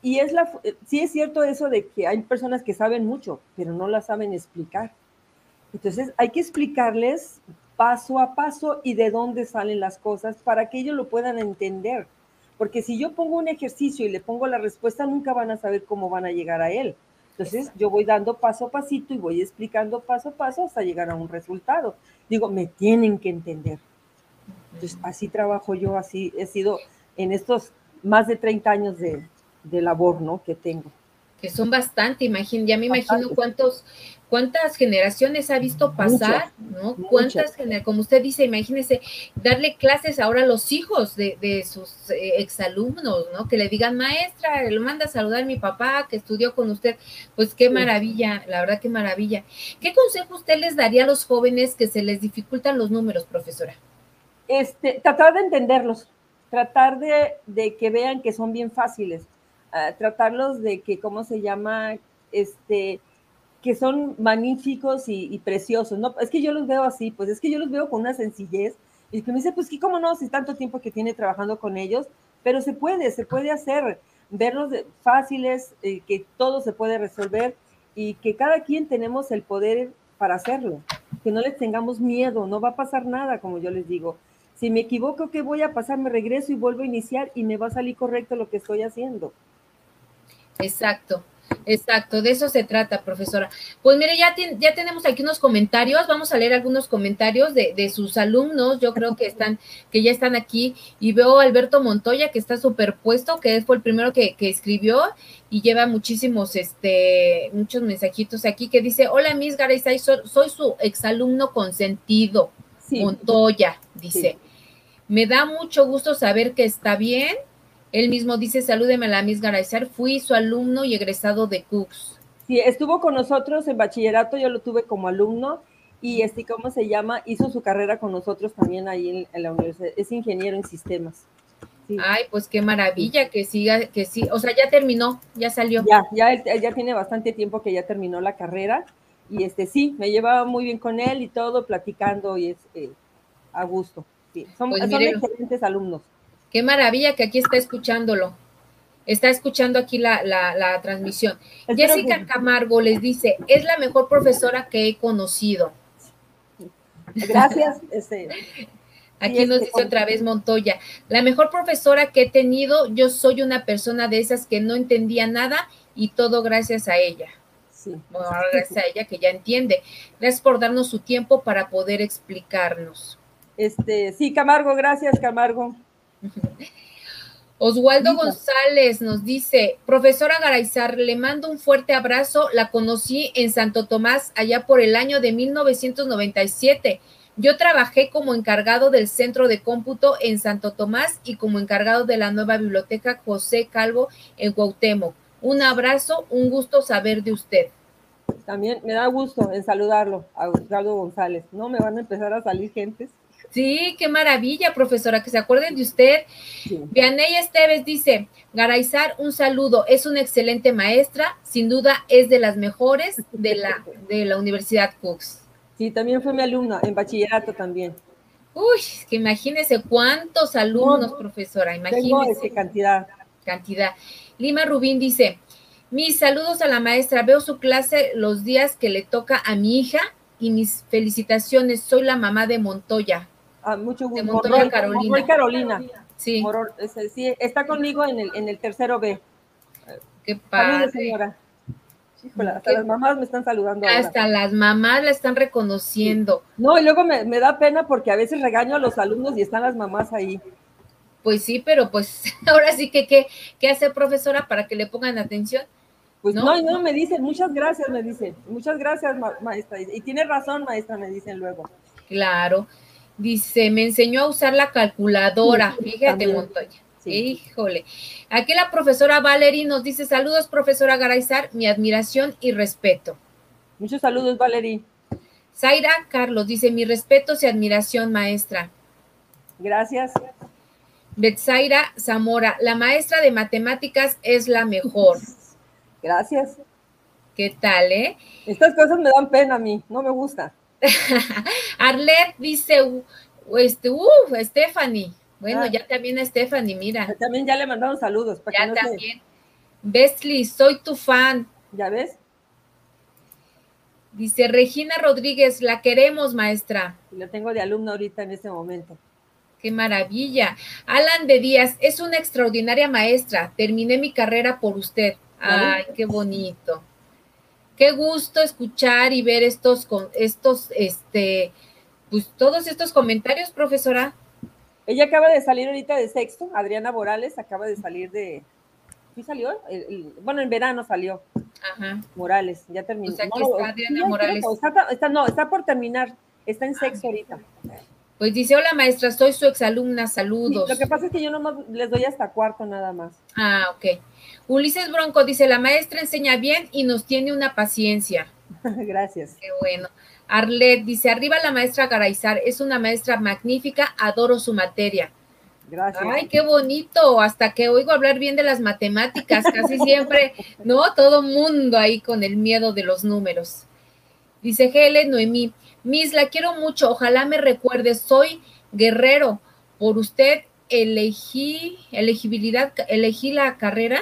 Y es la, sí es cierto eso de que hay personas que saben mucho, pero no la saben explicar. Entonces hay que explicarles paso a paso y de dónde salen las cosas para que ellos lo puedan entender. Porque si yo pongo un ejercicio y le pongo la respuesta, nunca van a saber cómo van a llegar a él. Entonces yo voy dando paso a pasito y voy explicando paso a paso hasta llegar a un resultado. Digo, me tienen que entender. Entonces así trabajo yo, así he sido en estos más de 30 años de, de labor, ¿no? Que tengo que son bastante, imagino, ya me imagino cuántos, cuántas generaciones ha visto pasar, ¿no? Cuántas generaciones, como usted dice, imagínese, darle clases ahora a los hijos de, de sus eh, exalumnos, ¿no? Que le digan, maestra, lo manda a saludar a mi papá que estudió con usted. Pues qué maravilla, la verdad qué maravilla. ¿Qué consejo usted les daría a los jóvenes que se les dificultan los números, profesora? Este, tratar de entenderlos, tratar de, de que vean que son bien fáciles tratarlos de que, ¿cómo se llama? Este, que son magníficos y, preciosos, ¿no? Es que yo los veo así, pues es que yo los veo con una sencillez y que me dice, pues, ¿qué, ¿cómo no? Si tanto tiempo que tiene trabajando con ellos, pero se puede, se puede hacer, verlos fáciles, eh, que todo se puede resolver y que cada quien tenemos el poder para hacerlo, que no les tengamos miedo, no va a pasar nada, como yo les digo. Si me equivoco, ¿qué voy a pasar? Me regreso y vuelvo a iniciar y me va a salir correcto lo que estoy haciendo. Exacto. Exacto, de eso se trata, profesora. Pues mire, ya, ya tenemos aquí unos comentarios, vamos a leer algunos comentarios de, de, sus alumnos, yo creo que están, que ya están aquí, y veo a Alberto Montoya que está superpuesto, que fue el primero que, que escribió y lleva muchísimos, este, muchos mensajitos aquí que dice, hola Miss Garay, soy, soy, su exalumno consentido, Montoya, dice. Me da mucho gusto saber que está bien él mismo dice, salúdeme a la Miss Garayzar, fui su alumno y egresado de Cooks. Sí, estuvo con nosotros en bachillerato, yo lo tuve como alumno y este, ¿cómo se llama? Hizo su carrera con nosotros también ahí en, la universidad, es ingeniero en sistemas. Ay, pues qué maravilla que siga, que sí, o sea, ya terminó, ya salió. Ya, ya, ya tiene bastante tiempo que ya terminó la carrera y este sí, me llevaba muy bien con él y todo, platicando y es eh, a gusto. Sí, son, pues son excelentes alumnos. Qué maravilla que aquí está escuchándolo. está escuchando aquí la, la, transmisión. Jessica Camargo les dice, es la mejor profesora que he conocido. Gracias. Este, aquí nos dice otra vez Montoya, la mejor profesora que he tenido, yo soy una persona de esas que no entendía nada y todo gracias a ella. Sí. Bueno, gracias a ella que ya entiende. Gracias por darnos su tiempo para poder explicarnos. Este, sí, Camargo, gracias, Camargo. Oswaldo González nos dice, profesora Garaizar, le mando un fuerte abrazo, la conocí en Santo Tomás allá por el año de 1997. Yo trabajé como encargado del centro de cómputo en Santo Tomás y como encargado de la nueva biblioteca José Calvo en Cuauhtémoc. Un abrazo, un gusto saber de usted. También me da gusto en saludarlo a Oswaldo González. No me van a empezar a salir gentes Sí, qué maravilla, profesora, que se acuerden de usted. Sí. Vianey Esteves dice, Garaizar, un saludo, es una excelente maestra, sin duda es de las mejores de la, de la Universidad Cooks. Sí, también fue mi alumna, en bachillerato también. Uy, que imagínese cuántos alumnos, profesora, imagínese. Tengo cantidad. Cantidad. Lima Rubín dice, mis saludos a la maestra, veo su clase los días que le toca a mi hija y mis felicitaciones, soy la mamá de Montoya. Mucho gusto. De Montoya Carolina. Carolina. Sí. sí. Está conmigo en el, en el tercero B. Qué padre. señora. hasta las mamás me están saludando. Hasta las mamás la están reconociendo. No, y luego me, da pena porque a veces regaño a los alumnos y están las mamás ahí. Pues sí, pero pues ahora sí que, ¿qué, qué hace profesora para que le pongan atención? Pues no, no, no me dicen, muchas gracias, me dicen, muchas gracias, maestra. Y tiene razón, maestra, me dicen luego. Claro. Dice, me enseñó a usar la calculadora. Fíjate, Montoya. Híjole. Aquí la profesora Valerie nos dice, saludos, profesora Garaizar, mi admiración y respeto. Muchos saludos, Valerie. Zaira Carlos dice, mi respeto y admiración, maestra. Gracias. Betzaira Zamora, la maestra de matemáticas es la mejor. Gracias. ¿Qué tal, eh? Estas cosas me dan pena a mí, no me gusta. Arlet dice, este, uh, Stephanie. Bueno, ah. ya también Stephanie, mira. También ya le mandaron saludos. Para ya también. Besley, soy tu fan. ¿Ya ves? Dice Regina Rodríguez, la queremos, maestra. La tengo de alumno ahorita en este momento. Qué maravilla. Alan de Díaz, es una extraordinaria maestra. Terminé mi carrera por usted. Ay, qué bonito. Qué gusto escuchar y ver estos, estos, este, pues todos estos comentarios, profesora. Ella acaba de salir ahorita de sexto, Adriana Morales acaba de salir de, ¿sí salió? bueno, en verano salió. Ajá. Morales, ya terminó. Pues aquí está Adriana Morales. está, no, está por terminar, está en sexto ahorita. Pues dice, hola maestra, soy su exalumna, saludos. lo que pasa es que yo nomás les doy hasta cuarto nada más. Ah, ok. Ulises Bronco dice, la maestra enseña bien y nos tiene una paciencia. Gracias. Qué bueno. Arlet dice, arriba la maestra Garaizar, es una maestra magnífica, adoro su materia. Gracias. Ay, qué bonito, hasta que oigo hablar bien de las matemáticas, casi siempre, ¿no? Todo mundo ahí con el miedo de los números. Dice Helen Noemí, Miss, la quiero mucho, ojalá me recuerde, soy guerrero, por usted elegí, elegibilidad, elegí la carrera,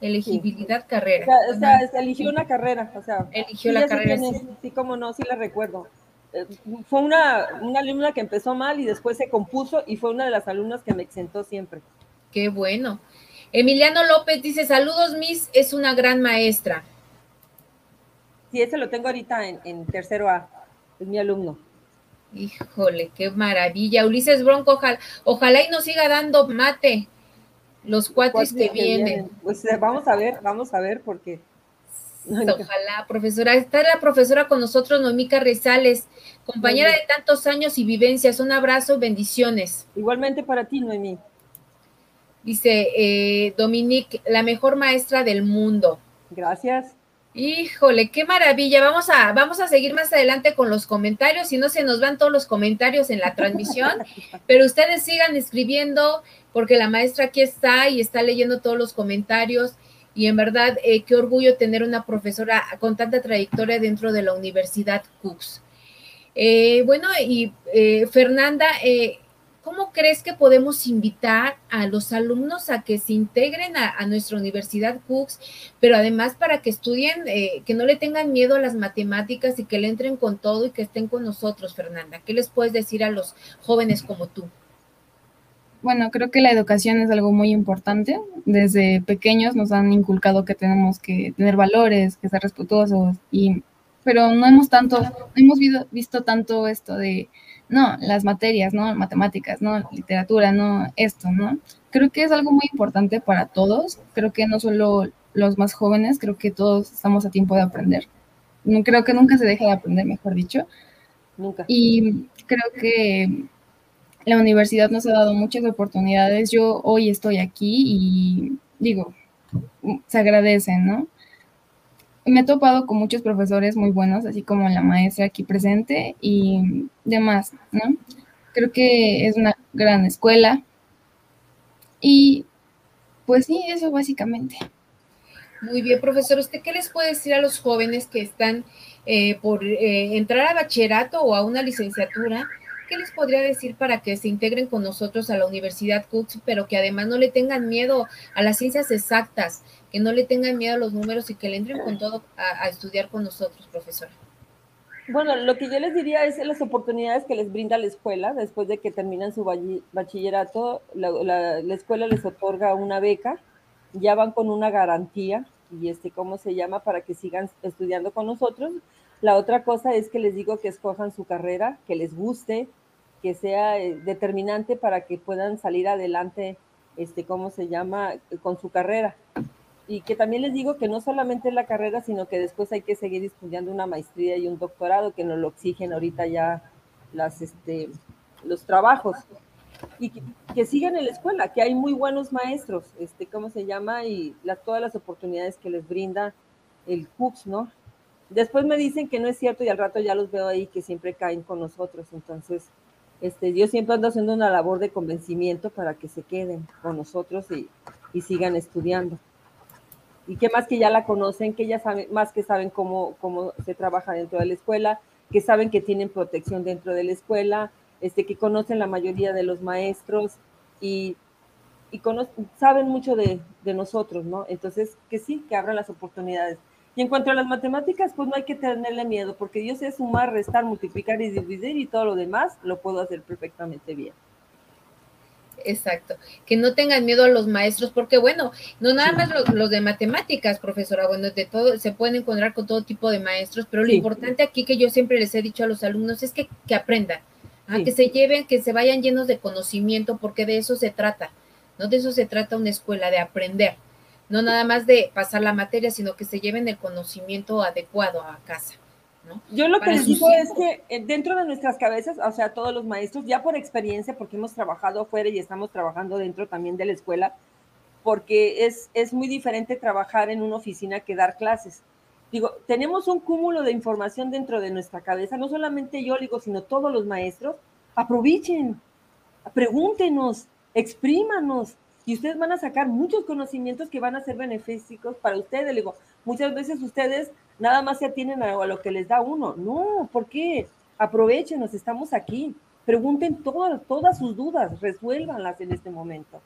elegibilidad carrera. O sea, eligió una carrera, o sea. Eligió la carrera. Sí. como no, sí la recuerdo. Eh, fue una, una alumna que empezó mal y después se compuso y fue una de las alumnas que me exentó siempre. Qué bueno. Emiliano López dice, saludos, Miss, es una gran maestra. Sí, ese lo tengo ahorita en, en tercero A es mi alumno. Híjole, qué maravilla. Ulises Bronco, ojalá, ojalá y nos siga dando mate los cuates que, vienen. Pues eh, vamos a ver, vamos a ver, porque. Ojalá, profesora. Está la profesora con nosotros, Noemica Rezales, compañera de tantos años y vivencias. Un abrazo, bendiciones. Igualmente para ti, Noemí. Dice eh, Dominique, la mejor maestra del mundo. Gracias. Híjole, qué maravilla. Vamos a, vamos a seguir más adelante con los comentarios. Si no se nos van todos los comentarios en la transmisión, pero ustedes sigan escribiendo porque la maestra aquí está y está leyendo todos los comentarios. Y en verdad, eh, qué orgullo tener una profesora con tanta trayectoria dentro de la Universidad Cooks. Eh, bueno, y eh, Fernanda, ¿cómo crees que podemos invitar a los alumnos a que se integren a, nuestra Universidad Cooks, pero además para que estudien, eh, que no le tengan miedo a las matemáticas y que le entren con todo y que estén con nosotros, Fernanda? ¿Qué les puedes decir a los jóvenes como tú? Bueno, creo que la educación es algo muy importante. Desde pequeños nos han inculcado que tenemos que tener valores, que ser respetuosos, y, pero no hemos tanto, no hemos visto tanto esto de no, las materias, ¿no? Matemáticas, ¿no? Literatura, ¿no? Esto, ¿no? Creo que es algo muy importante para todos. Creo que no solo los más jóvenes, creo que todos estamos a tiempo de aprender. Creo que nunca se deja de aprender, mejor dicho. Nunca. Y creo que la universidad nos ha dado muchas oportunidades. Yo hoy estoy aquí y digo, se agradecen, ¿no? me he topado con muchos profesores muy buenos, así como la maestra aquí presente y demás, ¿no? Creo que es una gran escuela. Y pues sí, eso básicamente. Muy bien, profesor. ¿Usted qué les puede decir a los jóvenes que están eh, por eh, entrar a bachillerato o a una licenciatura? ¿Qué les podría decir para que se integren con nosotros a la Universidad Cooks, pero que además no le tengan miedo a las ciencias exactas, que no le tengan miedo a los números y que le entren con todo a, estudiar con nosotros, profesora? Bueno, lo que yo les diría es las oportunidades que les brinda la escuela después de que terminan su bachillerato. La, escuela les otorga una beca, ya van con una garantía y este, ¿cómo se llama? Para que sigan estudiando con nosotros. La otra cosa es que les digo que escojan su carrera, que les guste, que sea eh, determinante para que puedan salir adelante, este, ¿cómo se llama?, con su carrera. Y que también les digo que no solamente la carrera, sino que después hay que seguir estudiando una maestría y un doctorado, que nos lo exigen ahorita ya las, este, los trabajos. Y que, sigan en la escuela, que hay muy buenos maestros, este, ¿cómo se llama? Y todas las oportunidades que les brinda el CUCS, ¿no? Después me dicen que no es cierto y al rato ya los veo ahí que siempre caen con nosotros. Entonces, este, yo siempre ando haciendo una labor de convencimiento para que se queden con nosotros y, sigan estudiando. Y que más que ya la conocen, que ya saben, más que saben cómo, cómo se trabaja dentro de la escuela, que saben que tienen protección dentro de la escuela, este, que conocen la mayoría de los maestros y, y saben mucho de, de nosotros, ¿no? Entonces, que sí, que abran las oportunidades. Y en cuanto a las matemáticas, pues no hay que tenerle miedo, porque yo sé sumar, restar, multiplicar y dividir y todo lo demás lo puedo hacer perfectamente bien. Exacto, que no tengan miedo a los maestros, porque bueno, no nada más los, de matemáticas, profesora, bueno, de todo, se pueden encontrar con todo tipo de maestros, pero lo importante aquí que yo siempre les he dicho a los alumnos es que, aprendan, ¿ah? que se lleven, que se vayan llenos de conocimiento, porque de eso se trata, no de eso se trata una escuela, de aprender no nada más de pasar la materia, sino que se lleven el conocimiento adecuado a casa. ¿no? Yo lo que les digo es que eh, dentro de nuestras cabezas, o sea, todos los maestros, ya por experiencia, porque hemos trabajado afuera y estamos trabajando dentro también de la escuela, porque es, es muy diferente trabajar en una oficina que dar clases. Digo, tenemos un cúmulo de información dentro de nuestra cabeza, no solamente yo, digo, sino todos los maestros. Aprovechen, pregúntenos, exprímanos, y ustedes van a sacar muchos conocimientos que van a ser beneficiosos para ustedes. Le digo, muchas veces ustedes nada más se atienen a, lo que les da uno. No, ¿por qué? Aprovechenos, estamos aquí. Pregunten todas, todas sus dudas, resuélvanlas en este momento.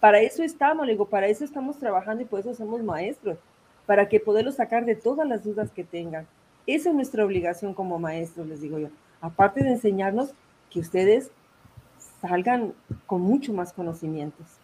Para eso estamos, le digo, para eso estamos trabajando y por eso somos maestros, para que poderlos sacar de todas las dudas que tengan. Esa es nuestra obligación como maestros, les digo yo. Aparte de enseñarnos que ustedes salgan con mucho más conocimientos.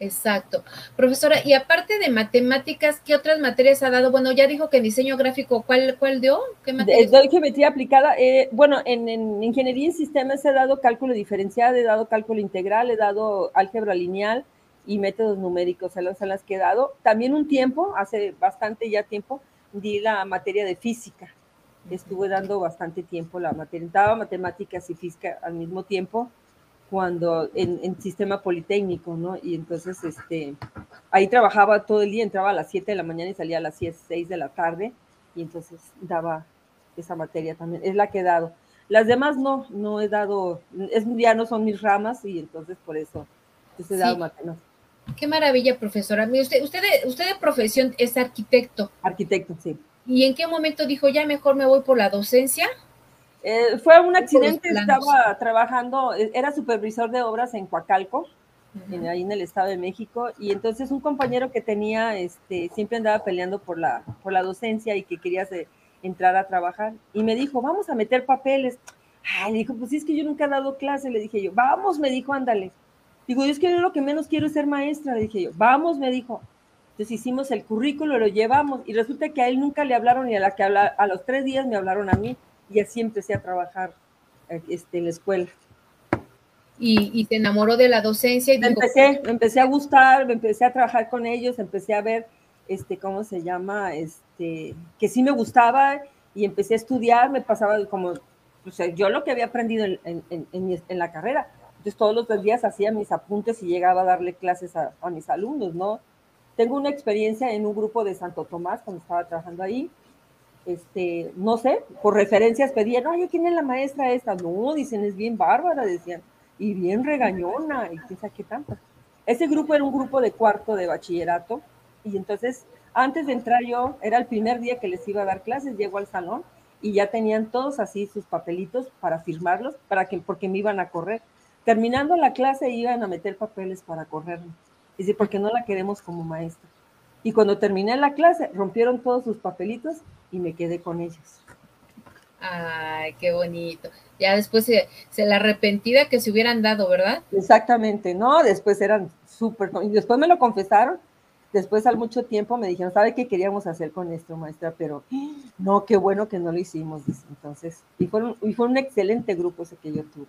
Exacto. Profesora, y aparte de matemáticas, ¿qué otras materias ha dado? Bueno, ya dijo que diseño gráfico, ¿cuál, cuál dio? ¿Qué materias? Doy geometría aplicada. Eh, bueno, en, ingeniería en sistemas he dado cálculo diferencial, he dado cálculo integral, he dado álgebra lineal y métodos numéricos, son las que he dado. También un tiempo, hace bastante ya tiempo, di la materia de física. Estuve dando bastante tiempo la materia, daba matemáticas y física al mismo tiempo cuando en, sistema politécnico, ¿no? Y entonces, este, ahí trabajaba todo el día, entraba a las 7 de la mañana y salía a las 6 de la tarde, y entonces daba esa materia también, es la que he dado. Las demás no, no he dado, es, ya no son mis ramas, y entonces por eso he dado matemáticas. Qué maravilla, profesora. Usted, usted, usted de profesión es arquitecto. Arquitecto, sí. ¿Y en qué momento dijo, ya mejor me voy por la docencia? Eh, fue un accidente, estaba trabajando, eh, era supervisor de obras en Coacalco, ahí en el Estado de México, y entonces un compañero que tenía, este, siempre andaba peleando por la, por la docencia y que quería entrar a trabajar, y me dijo, vamos a meter papeles. Ay, dijo, pues es que yo nunca he dado clase, le dije yo, vamos, me dijo, ándale. Digo, es que yo lo que menos quiero es ser maestra, le dije yo, vamos, me dijo. Entonces hicimos el currículo, lo llevamos, y resulta que a él nunca le hablaron y a la que habla, a los tres días me hablaron a mí y así empecé a trabajar este, en la escuela. Y, y te enamoró de la docencia. Y me empecé, me empecé a gustar, me empecé a trabajar con ellos, empecé a ver, este, ¿cómo se llama? Este, que sí me gustaba y empecé a estudiar, me pasaba como, o sea, yo lo que había aprendido en, en, en, la carrera. Entonces todos los días hacía mis apuntes y llegaba a darle clases a, a mis alumnos, ¿no? Tengo una experiencia en un grupo de Santo Tomás cuando estaba trabajando ahí este, no sé, por referencias pedían, oye, ¿quién es la maestra esta? No, dicen, es bien bárbara, decían, y bien regañona, y quién qué tanto. Ese grupo era un grupo de cuarto de bachillerato, y entonces, antes de entrar yo, era el primer día que les iba a dar clases, llego al salón, y ya tenían todos así sus papelitos para firmarlos, para que, porque me iban a correr. Terminando la clase, iban a meter papeles para correrme. Dice, porque no la queremos como maestra. Y cuando terminé la clase, rompieron todos sus papelitos y me quedé con ellos. Ay, qué bonito. Ya después se, la arrepentida que se hubieran dado, ¿verdad? Exactamente, no, después eran súper, y después me lo confesaron, después al mucho tiempo me dijeron, ¿sabe qué queríamos hacer con esto, maestra? Pero no, qué bueno que no lo hicimos, entonces, y fue un, y fue un excelente grupo ese que yo tuve.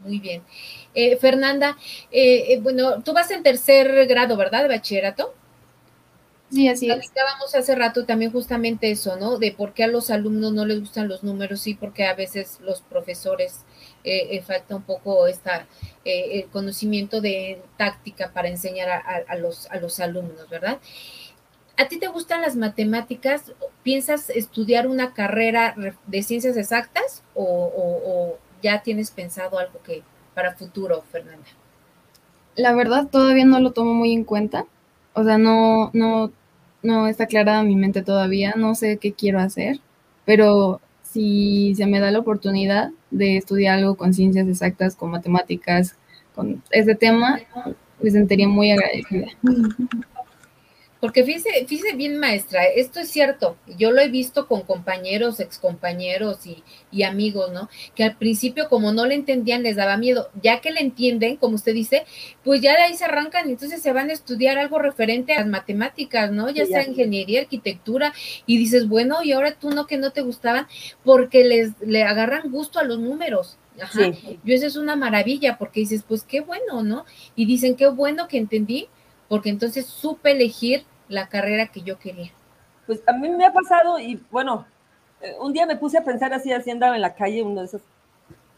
Muy bien. Eh, Fernanda, eh, eh, bueno, tú vas en tercer grado, ¿verdad? De bachillerato. Sí, así es. Platicábamos hace rato también justamente eso, ¿no? De por qué a los alumnos no les gustan los números, sí, porque a veces los profesores eh, eh falta un poco esta, eh, el conocimiento de táctica para enseñar a, los, a los alumnos, ¿verdad? ¿A ti te gustan las matemáticas? ¿Piensas estudiar una carrera de ciencias exactas o, o ya tienes pensado algo que para futuro, Fernanda? La verdad, todavía no lo tomo muy en cuenta. O sea, no, no no está aclarada mi mente todavía, no sé qué quiero hacer, pero si se me da la oportunidad de estudiar algo con ciencias exactas, con matemáticas, con ese tema, me sentiría muy agradecida. Porque fíjese, fíjese bien, maestra, esto es cierto, yo lo he visto con compañeros, excompañeros y, y amigos, ¿no? Que al principio, como no le entendían, les daba miedo. Ya que le entienden, como usted dice, pues ya de ahí se arrancan y entonces se van a estudiar algo referente a las matemáticas, ¿no? Ya sea ingeniería, arquitectura, y dices, bueno, y ahora tú no, que no te gustaban, porque les le agarran gusto a los números. Ajá. Yo eso es una maravilla, porque dices, pues qué bueno, ¿no? Y dicen, qué bueno que entendí, porque entonces supe elegir la carrera que yo quería. Pues a mí me ha pasado y bueno, eh, un día me puse a pensar así, así andaba en la calle, uno de esos,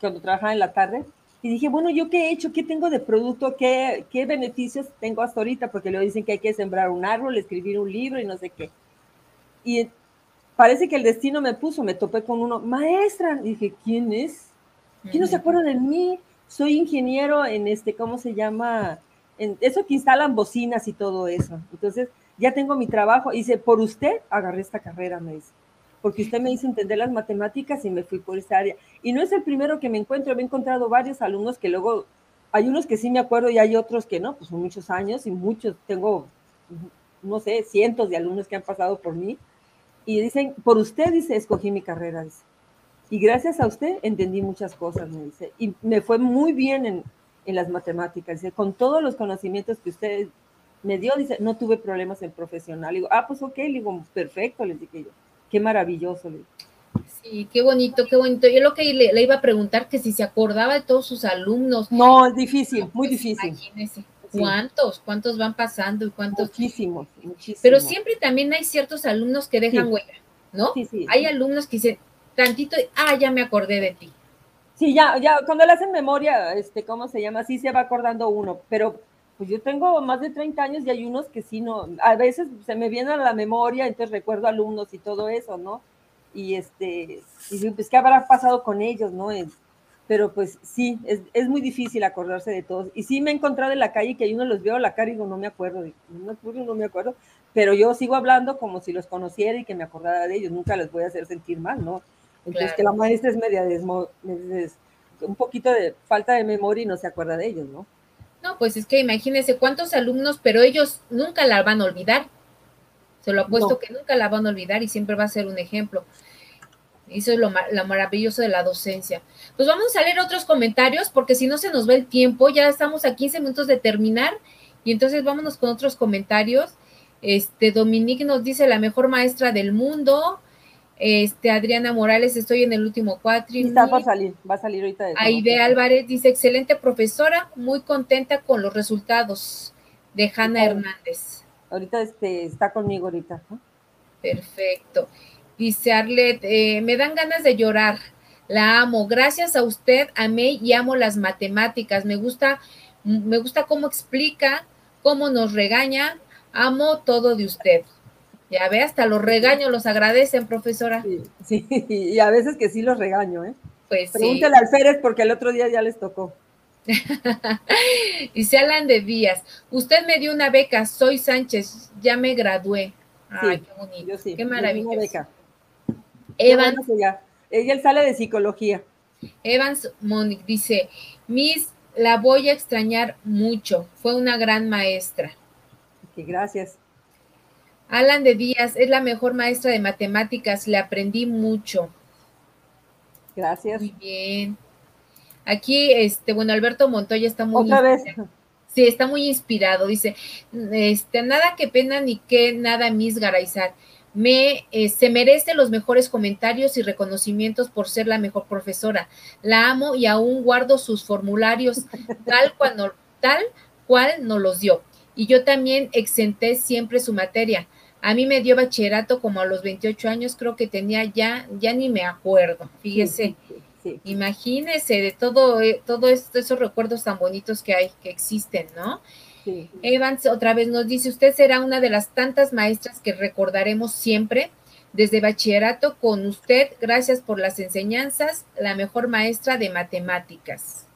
cuando trabajaba en la tarde, y dije, bueno, ¿yo qué he hecho? ¿Qué tengo de producto? ¿Qué, qué beneficios tengo hasta ahorita? Porque le dicen que hay que sembrar un árbol, escribir un libro y no sé qué. Y parece que el destino me puso, me topé con uno, maestra, dije, ¿quién es? ¿Quién no se acuerda de mí? Soy ingeniero en este, ¿cómo se llama? En eso que instalan bocinas y todo eso. Entonces, ya tengo mi trabajo. Y dice, por usted agarré esta carrera, me dice, porque usted me hizo entender las matemáticas y me fui por esa área. Y no es el primero que me encuentro, he encontrado varios alumnos que luego, hay unos que sí me acuerdo y hay otros que no, pues son muchos años y muchos, tengo, no sé, cientos de alumnos que han pasado por mí. Y dicen, por usted, dice, escogí mi carrera, dice. Y gracias a usted entendí muchas cosas, me dice. Y me fue muy bien en, en las matemáticas, dice, con todos los conocimientos que usted me dio, dice, no tuve problemas en profesional. digo, ah, pues ok, le digo, perfecto, le dije yo, qué maravilloso. Le Sí, qué bonito, qué bonito. Yo lo que le, iba a preguntar, que si se acordaba de todos sus alumnos. No, es difícil, muy pues, difícil. Imagínese. ¿Cuántos? ¿Cuántos van pasando y cuántos? Muchísimos, muchísimos. Pero siempre también hay ciertos alumnos que dejan huella, ¿no? Sí, sí. Hay alumnos que dicen, tantito, ah, ya me acordé de ti. Sí, ya, ya, cuando le hacen memoria, este, ¿cómo se llama? Sí se va acordando uno, pero pues yo tengo más de 30 años y hay unos que sí, no, a veces se me viene a la memoria, entonces recuerdo alumnos y todo eso, ¿no? Y este, y pues, ¿qué habrá pasado con ellos, no? pero pues sí, es, es, muy difícil acordarse de todos. Y sí me he encontrado en la calle que hay uno los veo a la cara y digo, no me acuerdo, no me acuerdo, no me acuerdo, pero yo sigo hablando como si los conociera y que me acordara de ellos, nunca les voy a hacer sentir mal, ¿no? Entonces, que la maestra es media desmo, un poquito de falta de memoria y no se acuerda de ellos, ¿no? No, pues es que imagínense cuántos alumnos, pero ellos nunca la van a olvidar. Se lo apuesto que nunca la van a olvidar y siempre va a ser un ejemplo. Eso es lo, maravilloso de la docencia. Pues vamos a leer otros comentarios porque si no se nos va el tiempo, ya estamos a 15 minutos de terminar y entonces vámonos con otros comentarios. Este Dominique nos dice la mejor maestra del mundo. Este, Adriana Morales, estoy en el último cuatri. Está por salir, va a salir ahorita. De Aide Álvarez dice, excelente profesora, muy contenta con los resultados de Hanna Hernández. Ahorita este, está conmigo ahorita. Perfecto. Dice Arlet, eh, me dan ganas de llorar. La amo. Gracias a usted amé y amo las matemáticas. Me gusta, me gusta cómo explica, cómo nos regaña. Amo todo de usted. Ya ve, hasta los regaños los agradecen, profesora. Sí, y a veces que sí los regaño, ¿eh? Pues Pregúntale al Férez porque el otro día ya les tocó. y se hablan de Díaz. Usted me dio una beca, soy Sánchez, ya me gradué. Ay, qué bonito. qué maravilloso. Evans. Ella sale de psicología. Evans Monic dice: Miss, la voy a extrañar mucho. Fue una gran maestra. gracias. Alan de Díaz es la mejor maestra de matemáticas, le aprendí mucho. Gracias. Muy bien. Aquí, este, bueno, Alberto Montoya está muy. Otra vez. Sí, está muy inspirado. Dice, este, nada que pena ni que nada Miss Garaizar. Me, eh, se merece los mejores comentarios y reconocimientos por ser la mejor profesora. La amo y aún guardo sus formularios tal, cuando, tal cual nos los dio. Y yo también exenté siempre su materia. A mí me dio bachillerato como a los 28 años, creo que tenía ya, ya ni me acuerdo, fíjese. Imagínese de todo, eh, todo esos recuerdos tan bonitos que hay, que existen, ¿no? Evans otra vez nos dice, usted será una de las tantas maestras que recordaremos siempre. Desde bachillerato con usted, gracias por las enseñanzas, la mejor maestra de matemáticas.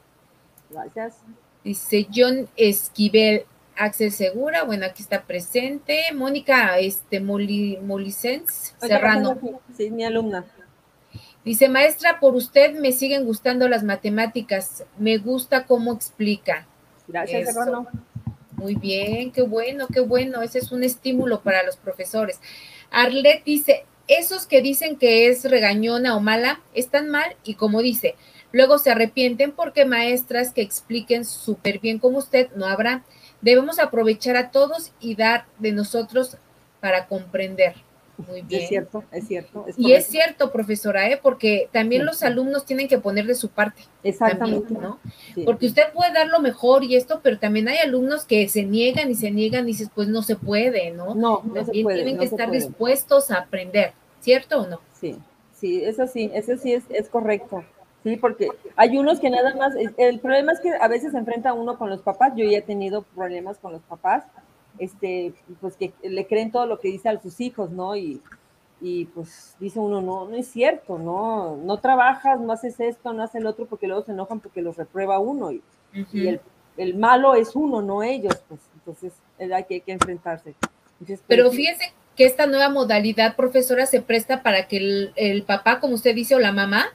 Gracias. Dice John Esquivel, Axel Segura, bueno, aquí está presente. Mónica este, Molicens Serrano. Sí, mi alumna. Dice, maestra, por usted me siguen gustando las matemáticas. Me gusta cómo explica. Gracias, Serrano. Muy bien, qué bueno, qué bueno. Ese es un estímulo para los profesores. Arlet dice, esos que dicen que es regañona o mala, están mal y como dice, luego se arrepienten porque maestras que expliquen súper bien como usted no habrá. Debemos aprovechar a todos y dar de nosotros para comprender. Muy bien. Es cierto, es cierto. y es cierto, profesora, ¿eh? porque también los alumnos tienen que poner de su parte. Exactamente. ¿no? Porque usted puede dar lo mejor y esto, pero también hay alumnos que se niegan y se niegan y dices, pues no se puede, ¿no? No, no se puede, tienen que estar dispuestos a aprender, ¿cierto o no? Sí, sí, eso sí, eso sí es, es correcto. Sí, porque hay unos que nada más, el problema es que a veces se enfrenta uno con los papás, yo ya he tenido problemas con los papás, este, pues que le creen todo lo que dice a sus hijos, ¿no? Y, y pues dice uno, no, no es cierto, no, no trabajas, no haces esto, no haces el otro, porque luego se enojan porque los reprueba uno, y, el, el, malo es uno, no ellos, pues entonces hay que, hay que enfrentarse. Pues, Pero fíjese que esta nueva modalidad, profesora, se presta para que el, el papá, como usted dice, o la mamá,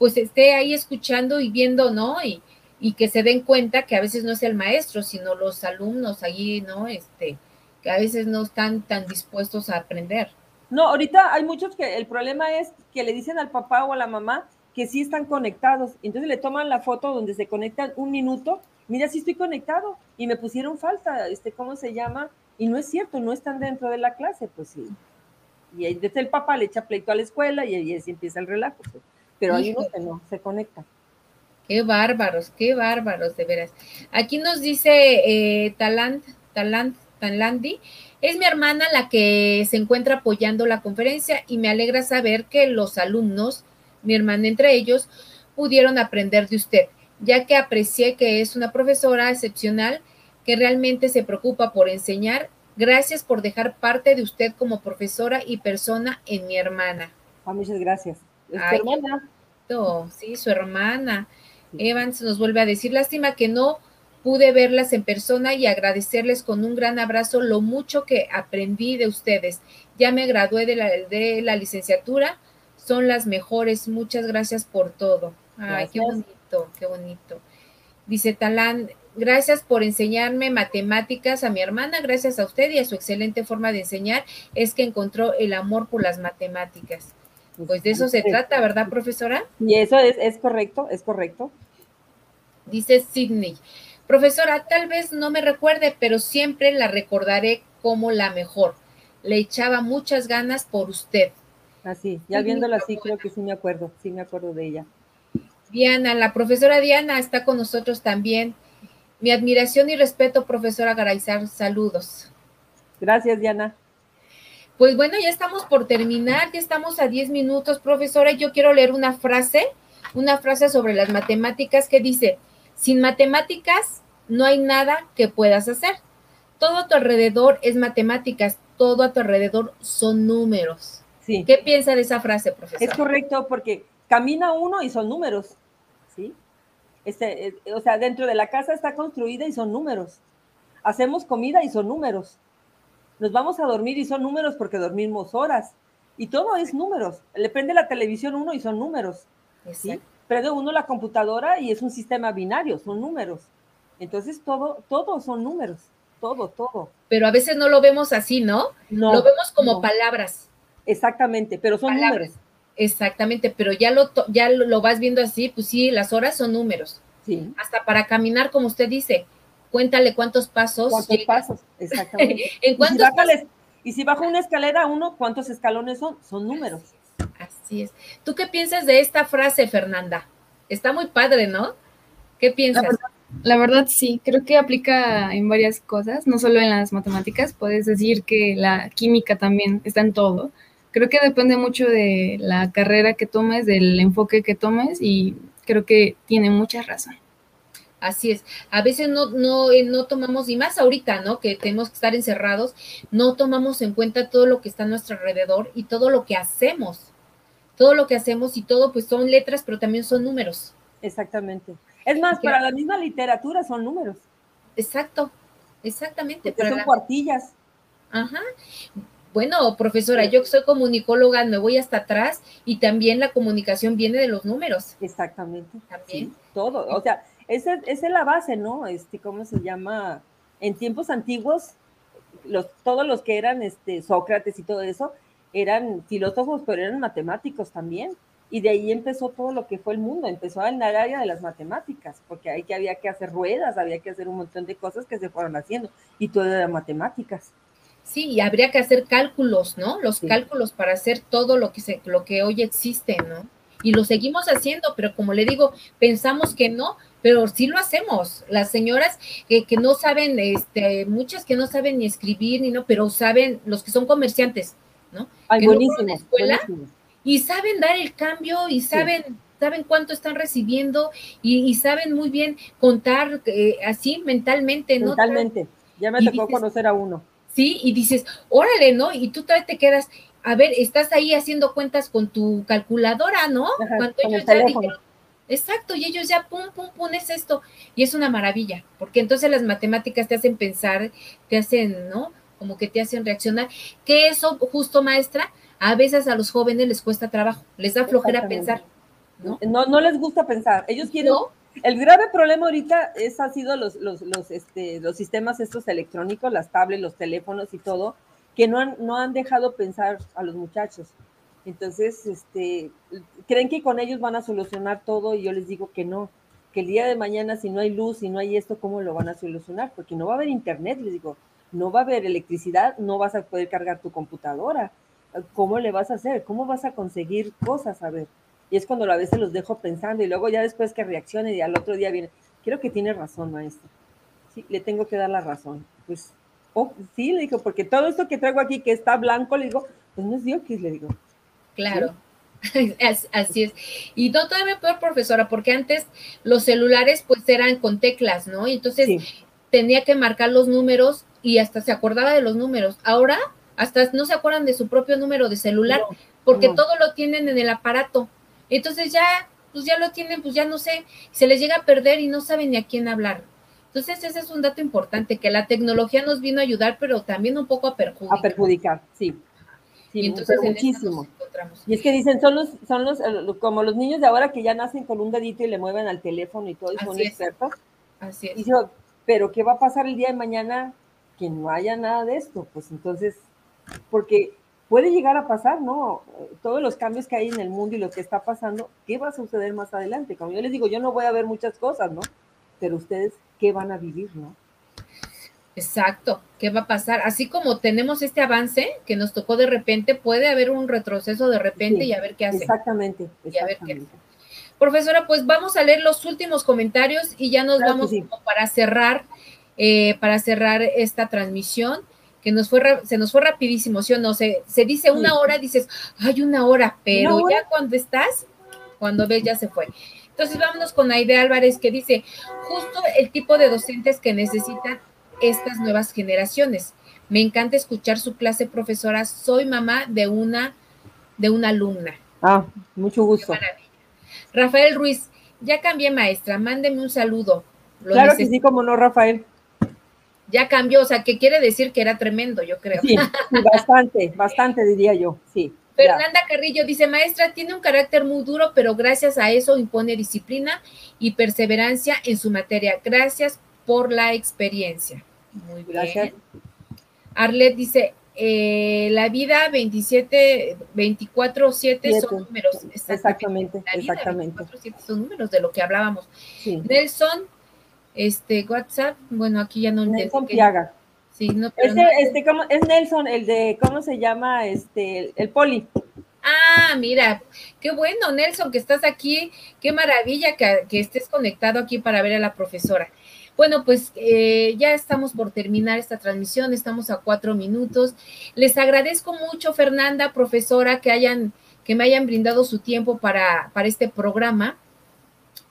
pues esté ahí escuchando y viendo, ¿no? Y, y que se den cuenta que a veces no es el maestro, sino los alumnos allí, ¿no? Este, que a veces no están tan dispuestos a aprender. No, ahorita hay muchos que el problema es que le dicen al papá o a la mamá que sí están conectados, entonces le toman la foto donde se conectan un minuto, mira, sí estoy conectado y me pusieron falta, este, ¿cómo se llama? Y no es cierto, no están dentro de la clase, pues sí. Y desde el papá le echa pleito a la escuela y ahí empieza el relajo. Pues pero hay unos que no se conectan. Qué bárbaros, qué bárbaros, de veras. Aquí nos dice eh, Talant, Talant, Talandi, es mi hermana la que se encuentra apoyando la conferencia y me alegra saber que los alumnos, mi hermana entre ellos, pudieron aprender de usted, ya que aprecié que es una profesora excepcional que realmente se preocupa por enseñar. Gracias por dejar parte de usted como profesora y persona en mi hermana. Ah, muchas gracias. Es hermana. Sí, su hermana. Evans nos vuelve a decir, lástima que no pude verlas en persona y agradecerles con un gran abrazo lo mucho que aprendí de ustedes. Ya me gradué de la, de la licenciatura, son las mejores. Muchas gracias por todo. Ay, qué bonito, qué bonito. Dice Talán, gracias por enseñarme matemáticas a mi hermana, gracias a usted y a su excelente forma de enseñar, es que encontró el amor por las matemáticas. Pues de eso se trata, ¿verdad, profesora? Y eso es, es correcto, es correcto. Dice Sidney, profesora, tal vez no me recuerde, pero siempre la recordaré como la mejor. Le echaba muchas ganas por usted. Así, ya viéndola así, creo que sí me acuerdo, sí me acuerdo de ella. Diana, la profesora Diana está con nosotros también. Mi admiración y respeto, profesora Garaizar, saludos. Gracias, Diana. Pues bueno, ya estamos por terminar, ya estamos a 10 minutos, profesora. Yo quiero leer una frase, una frase sobre las matemáticas que dice, sin matemáticas no hay nada que puedas hacer. Todo a tu alrededor es matemáticas, todo a tu alrededor son números. Sí. ¿Qué piensa de esa frase, profesora? Es correcto, porque camina uno y son números, ¿sí? Este, eh, o sea, dentro de la casa está construida y son números. Hacemos comida y son números. Nos vamos a dormir y son números porque dormimos horas. Y todo es números. Le prende la televisión uno y son números. ¿sí? Prende uno la computadora y es un sistema binario, son números. Entonces todo, todo son números. Todo, todo. Pero a veces no lo vemos así, ¿no? no lo vemos como palabras. Exactamente, pero son números. Exactamente, pero ya lo, ya lo vas viendo así, pues sí, las horas son números. Sí. Hasta para caminar, como usted dice, cuéntale cuántos pasos. ¿Cuántos pasos? Exactamente. ¿En cuántos y, si baja y si bajo una escalera uno, ¿cuántos escalones son? Son números. Así es. ¿Tú qué piensas de esta frase, Fernanda? Está muy padre, ¿no? ¿Qué piensas? La verdad, sí, creo que aplica en varias cosas, no solo en las matemáticas, puedes decir que la química también está en todo creo que depende mucho de la carrera que tomes, del enfoque que tomes y creo que tiene mucha razón. Así es. A veces no, no, eh, no tomamos, y más ahorita, ¿no? Que tenemos que estar encerrados, no tomamos en cuenta todo lo que está a nuestro alrededor y todo lo que hacemos. Todo lo que hacemos y todo, pues son letras, pero también son números. Exactamente. Es más, para la misma literatura son números. Exacto, exactamente. Porque son cuartillas. Ajá. Bueno, profesora, yo soy comunicóloga, me voy hasta atrás y también la comunicación viene de los números. Exactamente. También. todo, o sea, esa, es la base, ¿no? Este, ¿cómo se llama? En tiempos antiguos, los, todos los que eran este, Sócrates y todo eso, eran filósofos, pero eran matemáticos también. Y de ahí empezó todo lo que fue el mundo, empezó en el área de las matemáticas, porque ahí que había que hacer ruedas, había que hacer un montón de cosas que se fueron haciendo, y todo era matemáticas. Sí, y habría que hacer cálculos, ¿no? Los cálculos para hacer todo lo que, se, lo que hoy existe, ¿no? Y lo seguimos haciendo, pero como le digo, pensamos que no, pero sí lo hacemos. Las señoras que, que no saben, este, muchas que no saben ni escribir, ni no, pero saben, los que son comerciantes, ¿no? Ay, que buenísimo, escuela, Y saben dar el cambio y saben, saben cuánto están recibiendo y, saben muy bien contar eh, así mentalmente, ¿no? Mentalmente. Ya me tocó conocer a uno. ¿sí? Y dices, órale, ¿no? Y tú todavía te quedas, a ver, estás ahí haciendo cuentas con tu calculadora, ¿no? Cuando ellos ya dijeron, exacto, y ellos ya, pum, pum, pum, es esto. Y es una maravilla, porque entonces las matemáticas te hacen pensar, te hacen, ¿no? Como que te hacen reaccionar. Que eso, justo maestra, a veces a los jóvenes les cuesta trabajo, les da flojera pensar. ¿no? ¿no? No, les gusta pensar. Ellos quieren, el grave problema ahorita es, ha sido los, los, los, este, los sistemas estos electrónicos, las tablets, los teléfonos y todo, que no han, no han dejado pensar a los muchachos. Entonces, este, creen que con ellos van a solucionar todo y yo les digo que no, que el día de mañana si no hay luz, si no hay esto, ¿cómo lo van a solucionar? Porque no va a haber internet, les digo, no va a haber electricidad, no vas a poder cargar tu computadora. ¿Cómo le vas a hacer? ¿Cómo vas a conseguir cosas? A ver, y es cuando a veces los dejo pensando y luego ya después que reaccione y al otro día viene, creo que tiene razón, maestro. Sí, le tengo que dar la razón. Pues, oh, sí, le digo, porque todo esto que traigo aquí que está blanco, le digo, pues no es diokis, le digo. Claro. Así es. Y no todavía peor, profesora, porque antes los celulares pues eran con teclas, ¿no? Y entonces tenía que marcar los números y hasta se acordaba de los números. Ahora hasta no se acuerdan de su propio número de celular, porque todo lo tienen en el aparato. Entonces ya, pues ya lo tienen, pues ya no sé, se les llega a perder y no saben ni a quién hablar. Entonces ese es un dato importante, que la tecnología nos vino a ayudar, pero también un poco a perjudicar. A perjudicar, sí. sí y entonces muchísimo. Encontramos. Y es que dicen, son los, son los, como los niños de ahora que ya nacen con un dedito y le mueven al teléfono y todo, y son es. expertos. Así es. Y yo, pero ¿qué va a pasar el día de mañana que no haya nada de esto? Pues entonces, porque puede llegar a pasar, ¿no? Todos los cambios que hay en el mundo y lo que está pasando, ¿qué va a suceder más adelante? Como yo les digo, yo no voy a ver muchas cosas, ¿no? Pero ustedes, ¿qué van a vivir, no? Exacto, ¿qué va a pasar? Así como tenemos este avance que nos tocó de repente, puede haber un retroceso de repente Sí, y a ver qué hace. Exactamente, Y a ver qué. Profesora, pues vamos a leer los últimos comentarios y ya nos Claro vamos sí. como para cerrar, eh, para cerrar esta transmisión, que nos fue se nos fue rapidísimo, ¿sí o no? Se, se dice una Sí. hora, dices, hay una hora, pero Una hora. ya cuando estás, cuando ves ya se fue. Entonces vámonos con Aide Álvarez que dice, justo el tipo de docentes que necesitan estas nuevas generaciones. Me encanta escuchar su clase, profesora. Soy mamá de una, de una alumna. Ah, mucho gusto. Rafael Ruiz, ya cambié maestra, mándeme un saludo. Lo Claro que sí, como no, Rafael. Ya cambió, o sea, que quiere decir que era tremendo, yo creo. Sí, bastante, bastante diría yo, sí. ya. Fernanda Carrillo dice, maestra, tiene un carácter muy duro, pero gracias a eso impone disciplina y perseverancia en su materia. Gracias por la experiencia. Muy bien. Gracias. Arlet dice, eh, la vida 27, 24, 7 son Siete. números. Exactamente, La vida exactamente. 24, 7 son números de lo que hablábamos. Sí. Nelson, este, WhatsApp, bueno, aquí ya no Nelson Piaga. Sí, no, pero Este, no- este, ¿cómo? Es Nelson, el de, ¿cómo se llama? Este, el, el poli. Ah, mira, qué bueno, Nelson, que estás aquí. Qué maravilla que, que estés conectado aquí para ver a la profesora. Bueno, pues eh, ya estamos por terminar esta transmisión, estamos a cuatro minutos. Les agradezco mucho, Fernanda, profesora, que hayan, que me hayan brindado su tiempo para, para este programa.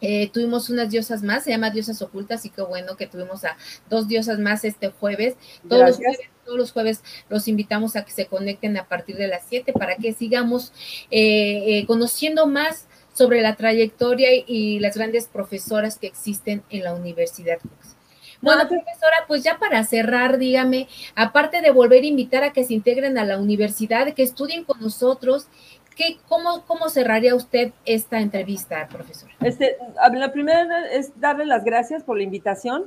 Eh, tuvimos unas diosas más, se llama Diosas Ocultas, y qué bueno que tuvimos a dos diosas más este jueves. Todos los jueves, todos los jueves los invitamos a que se conecten a partir de las 7 para que sigamos eh, eh, conociendo más sobre la trayectoria y las grandes profesoras que existen en la Universidad Cox. Bueno, No, pues- profesora, pues ya para cerrar, dígame, aparte de volver a invitar a que se integren a la universidad, que estudien con nosotros, ¿qué, cómo, ¿cómo cerraría usted esta entrevista, profesora? Este, la primera es darle las gracias por la invitación,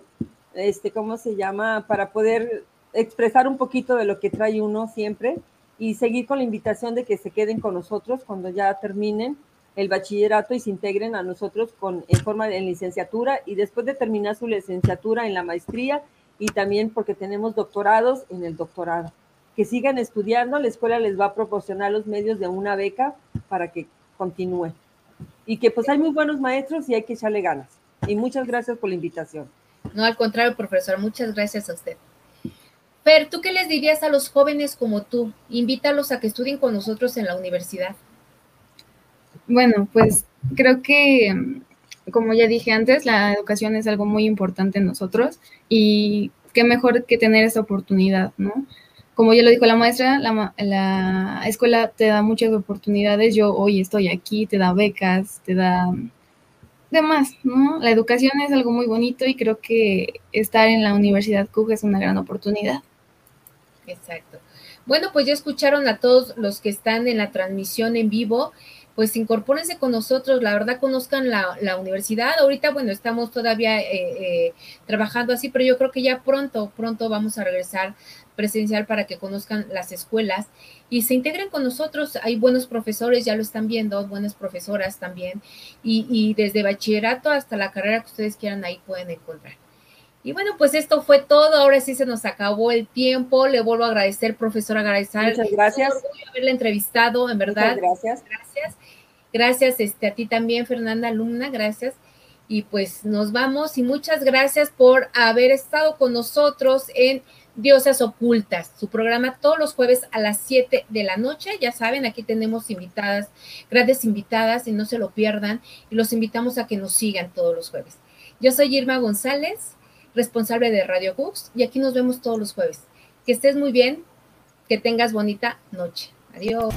este, ¿cómo se llama? Para poder expresar un poquito de lo que trae uno siempre y seguir con la invitación de que se queden con nosotros cuando ya terminen el bachillerato y se integren a nosotros con, en forma de licenciatura y después de terminar su licenciatura en la maestría y también porque tenemos doctorados en el doctorado. Que sigan estudiando, la escuela les va a proporcionar los medios de una beca para que continúen y que pues hay muy buenos maestros y hay que echarle ganas. Y muchas gracias por la invitación. No, al contrario, profesora, muchas gracias a usted. Fer, ¿tú qué les dirías a los jóvenes como tú? Invítalos a que estudien con nosotros en la universidad. Bueno, pues creo que, mm, como ya dije antes, la educación es algo muy importante en nosotros y qué mejor que tener esta oportunidad, ¿no? Como ya lo dijo la maestra, la, la escuela te da muchas oportunidades. Yo hoy estoy aquí, te da becas, te da demás, ¿no? La educación es algo muy bonito y creo que estar en la Universidad CUG es una gran oportunidad. Exacto. Bueno, pues ya escucharon a todos los que están en la transmisión en vivo. Pues incorpórense con nosotros, la verdad conozcan la, la universidad. Ahorita, bueno, estamos todavía eh, eh, trabajando así, pero yo creo que ya pronto, pronto vamos a regresar presencial para que conozcan las escuelas y se integren con nosotros. Hay buenos profesores, ya lo están viendo, buenas profesoras también, y, y desde bachillerato hasta la carrera que ustedes quieran ahí pueden encontrar. Y bueno, pues esto fue todo. Ahora sí se nos acabó el tiempo. Le vuelvo a agradecer, profesora Garazal. Muchas gracias. Es un haberla entrevistado, en verdad. Muchas gracias. Gracias. Gracias este, a ti también, Fernanda, alumna. Gracias. Y pues nos vamos y muchas gracias por haber estado con nosotros en Diosas Ocultas, su programa todos los jueves a las 7 de la noche. Ya saben, aquí tenemos invitadas, grandes invitadas y no se lo pierdan. Y los invitamos a que nos sigan todos los jueves. Yo soy Irma González, responsable de Radio Cooks, y aquí nos vemos todos los jueves. Que estés muy bien, que tengas bonita noche. Adiós.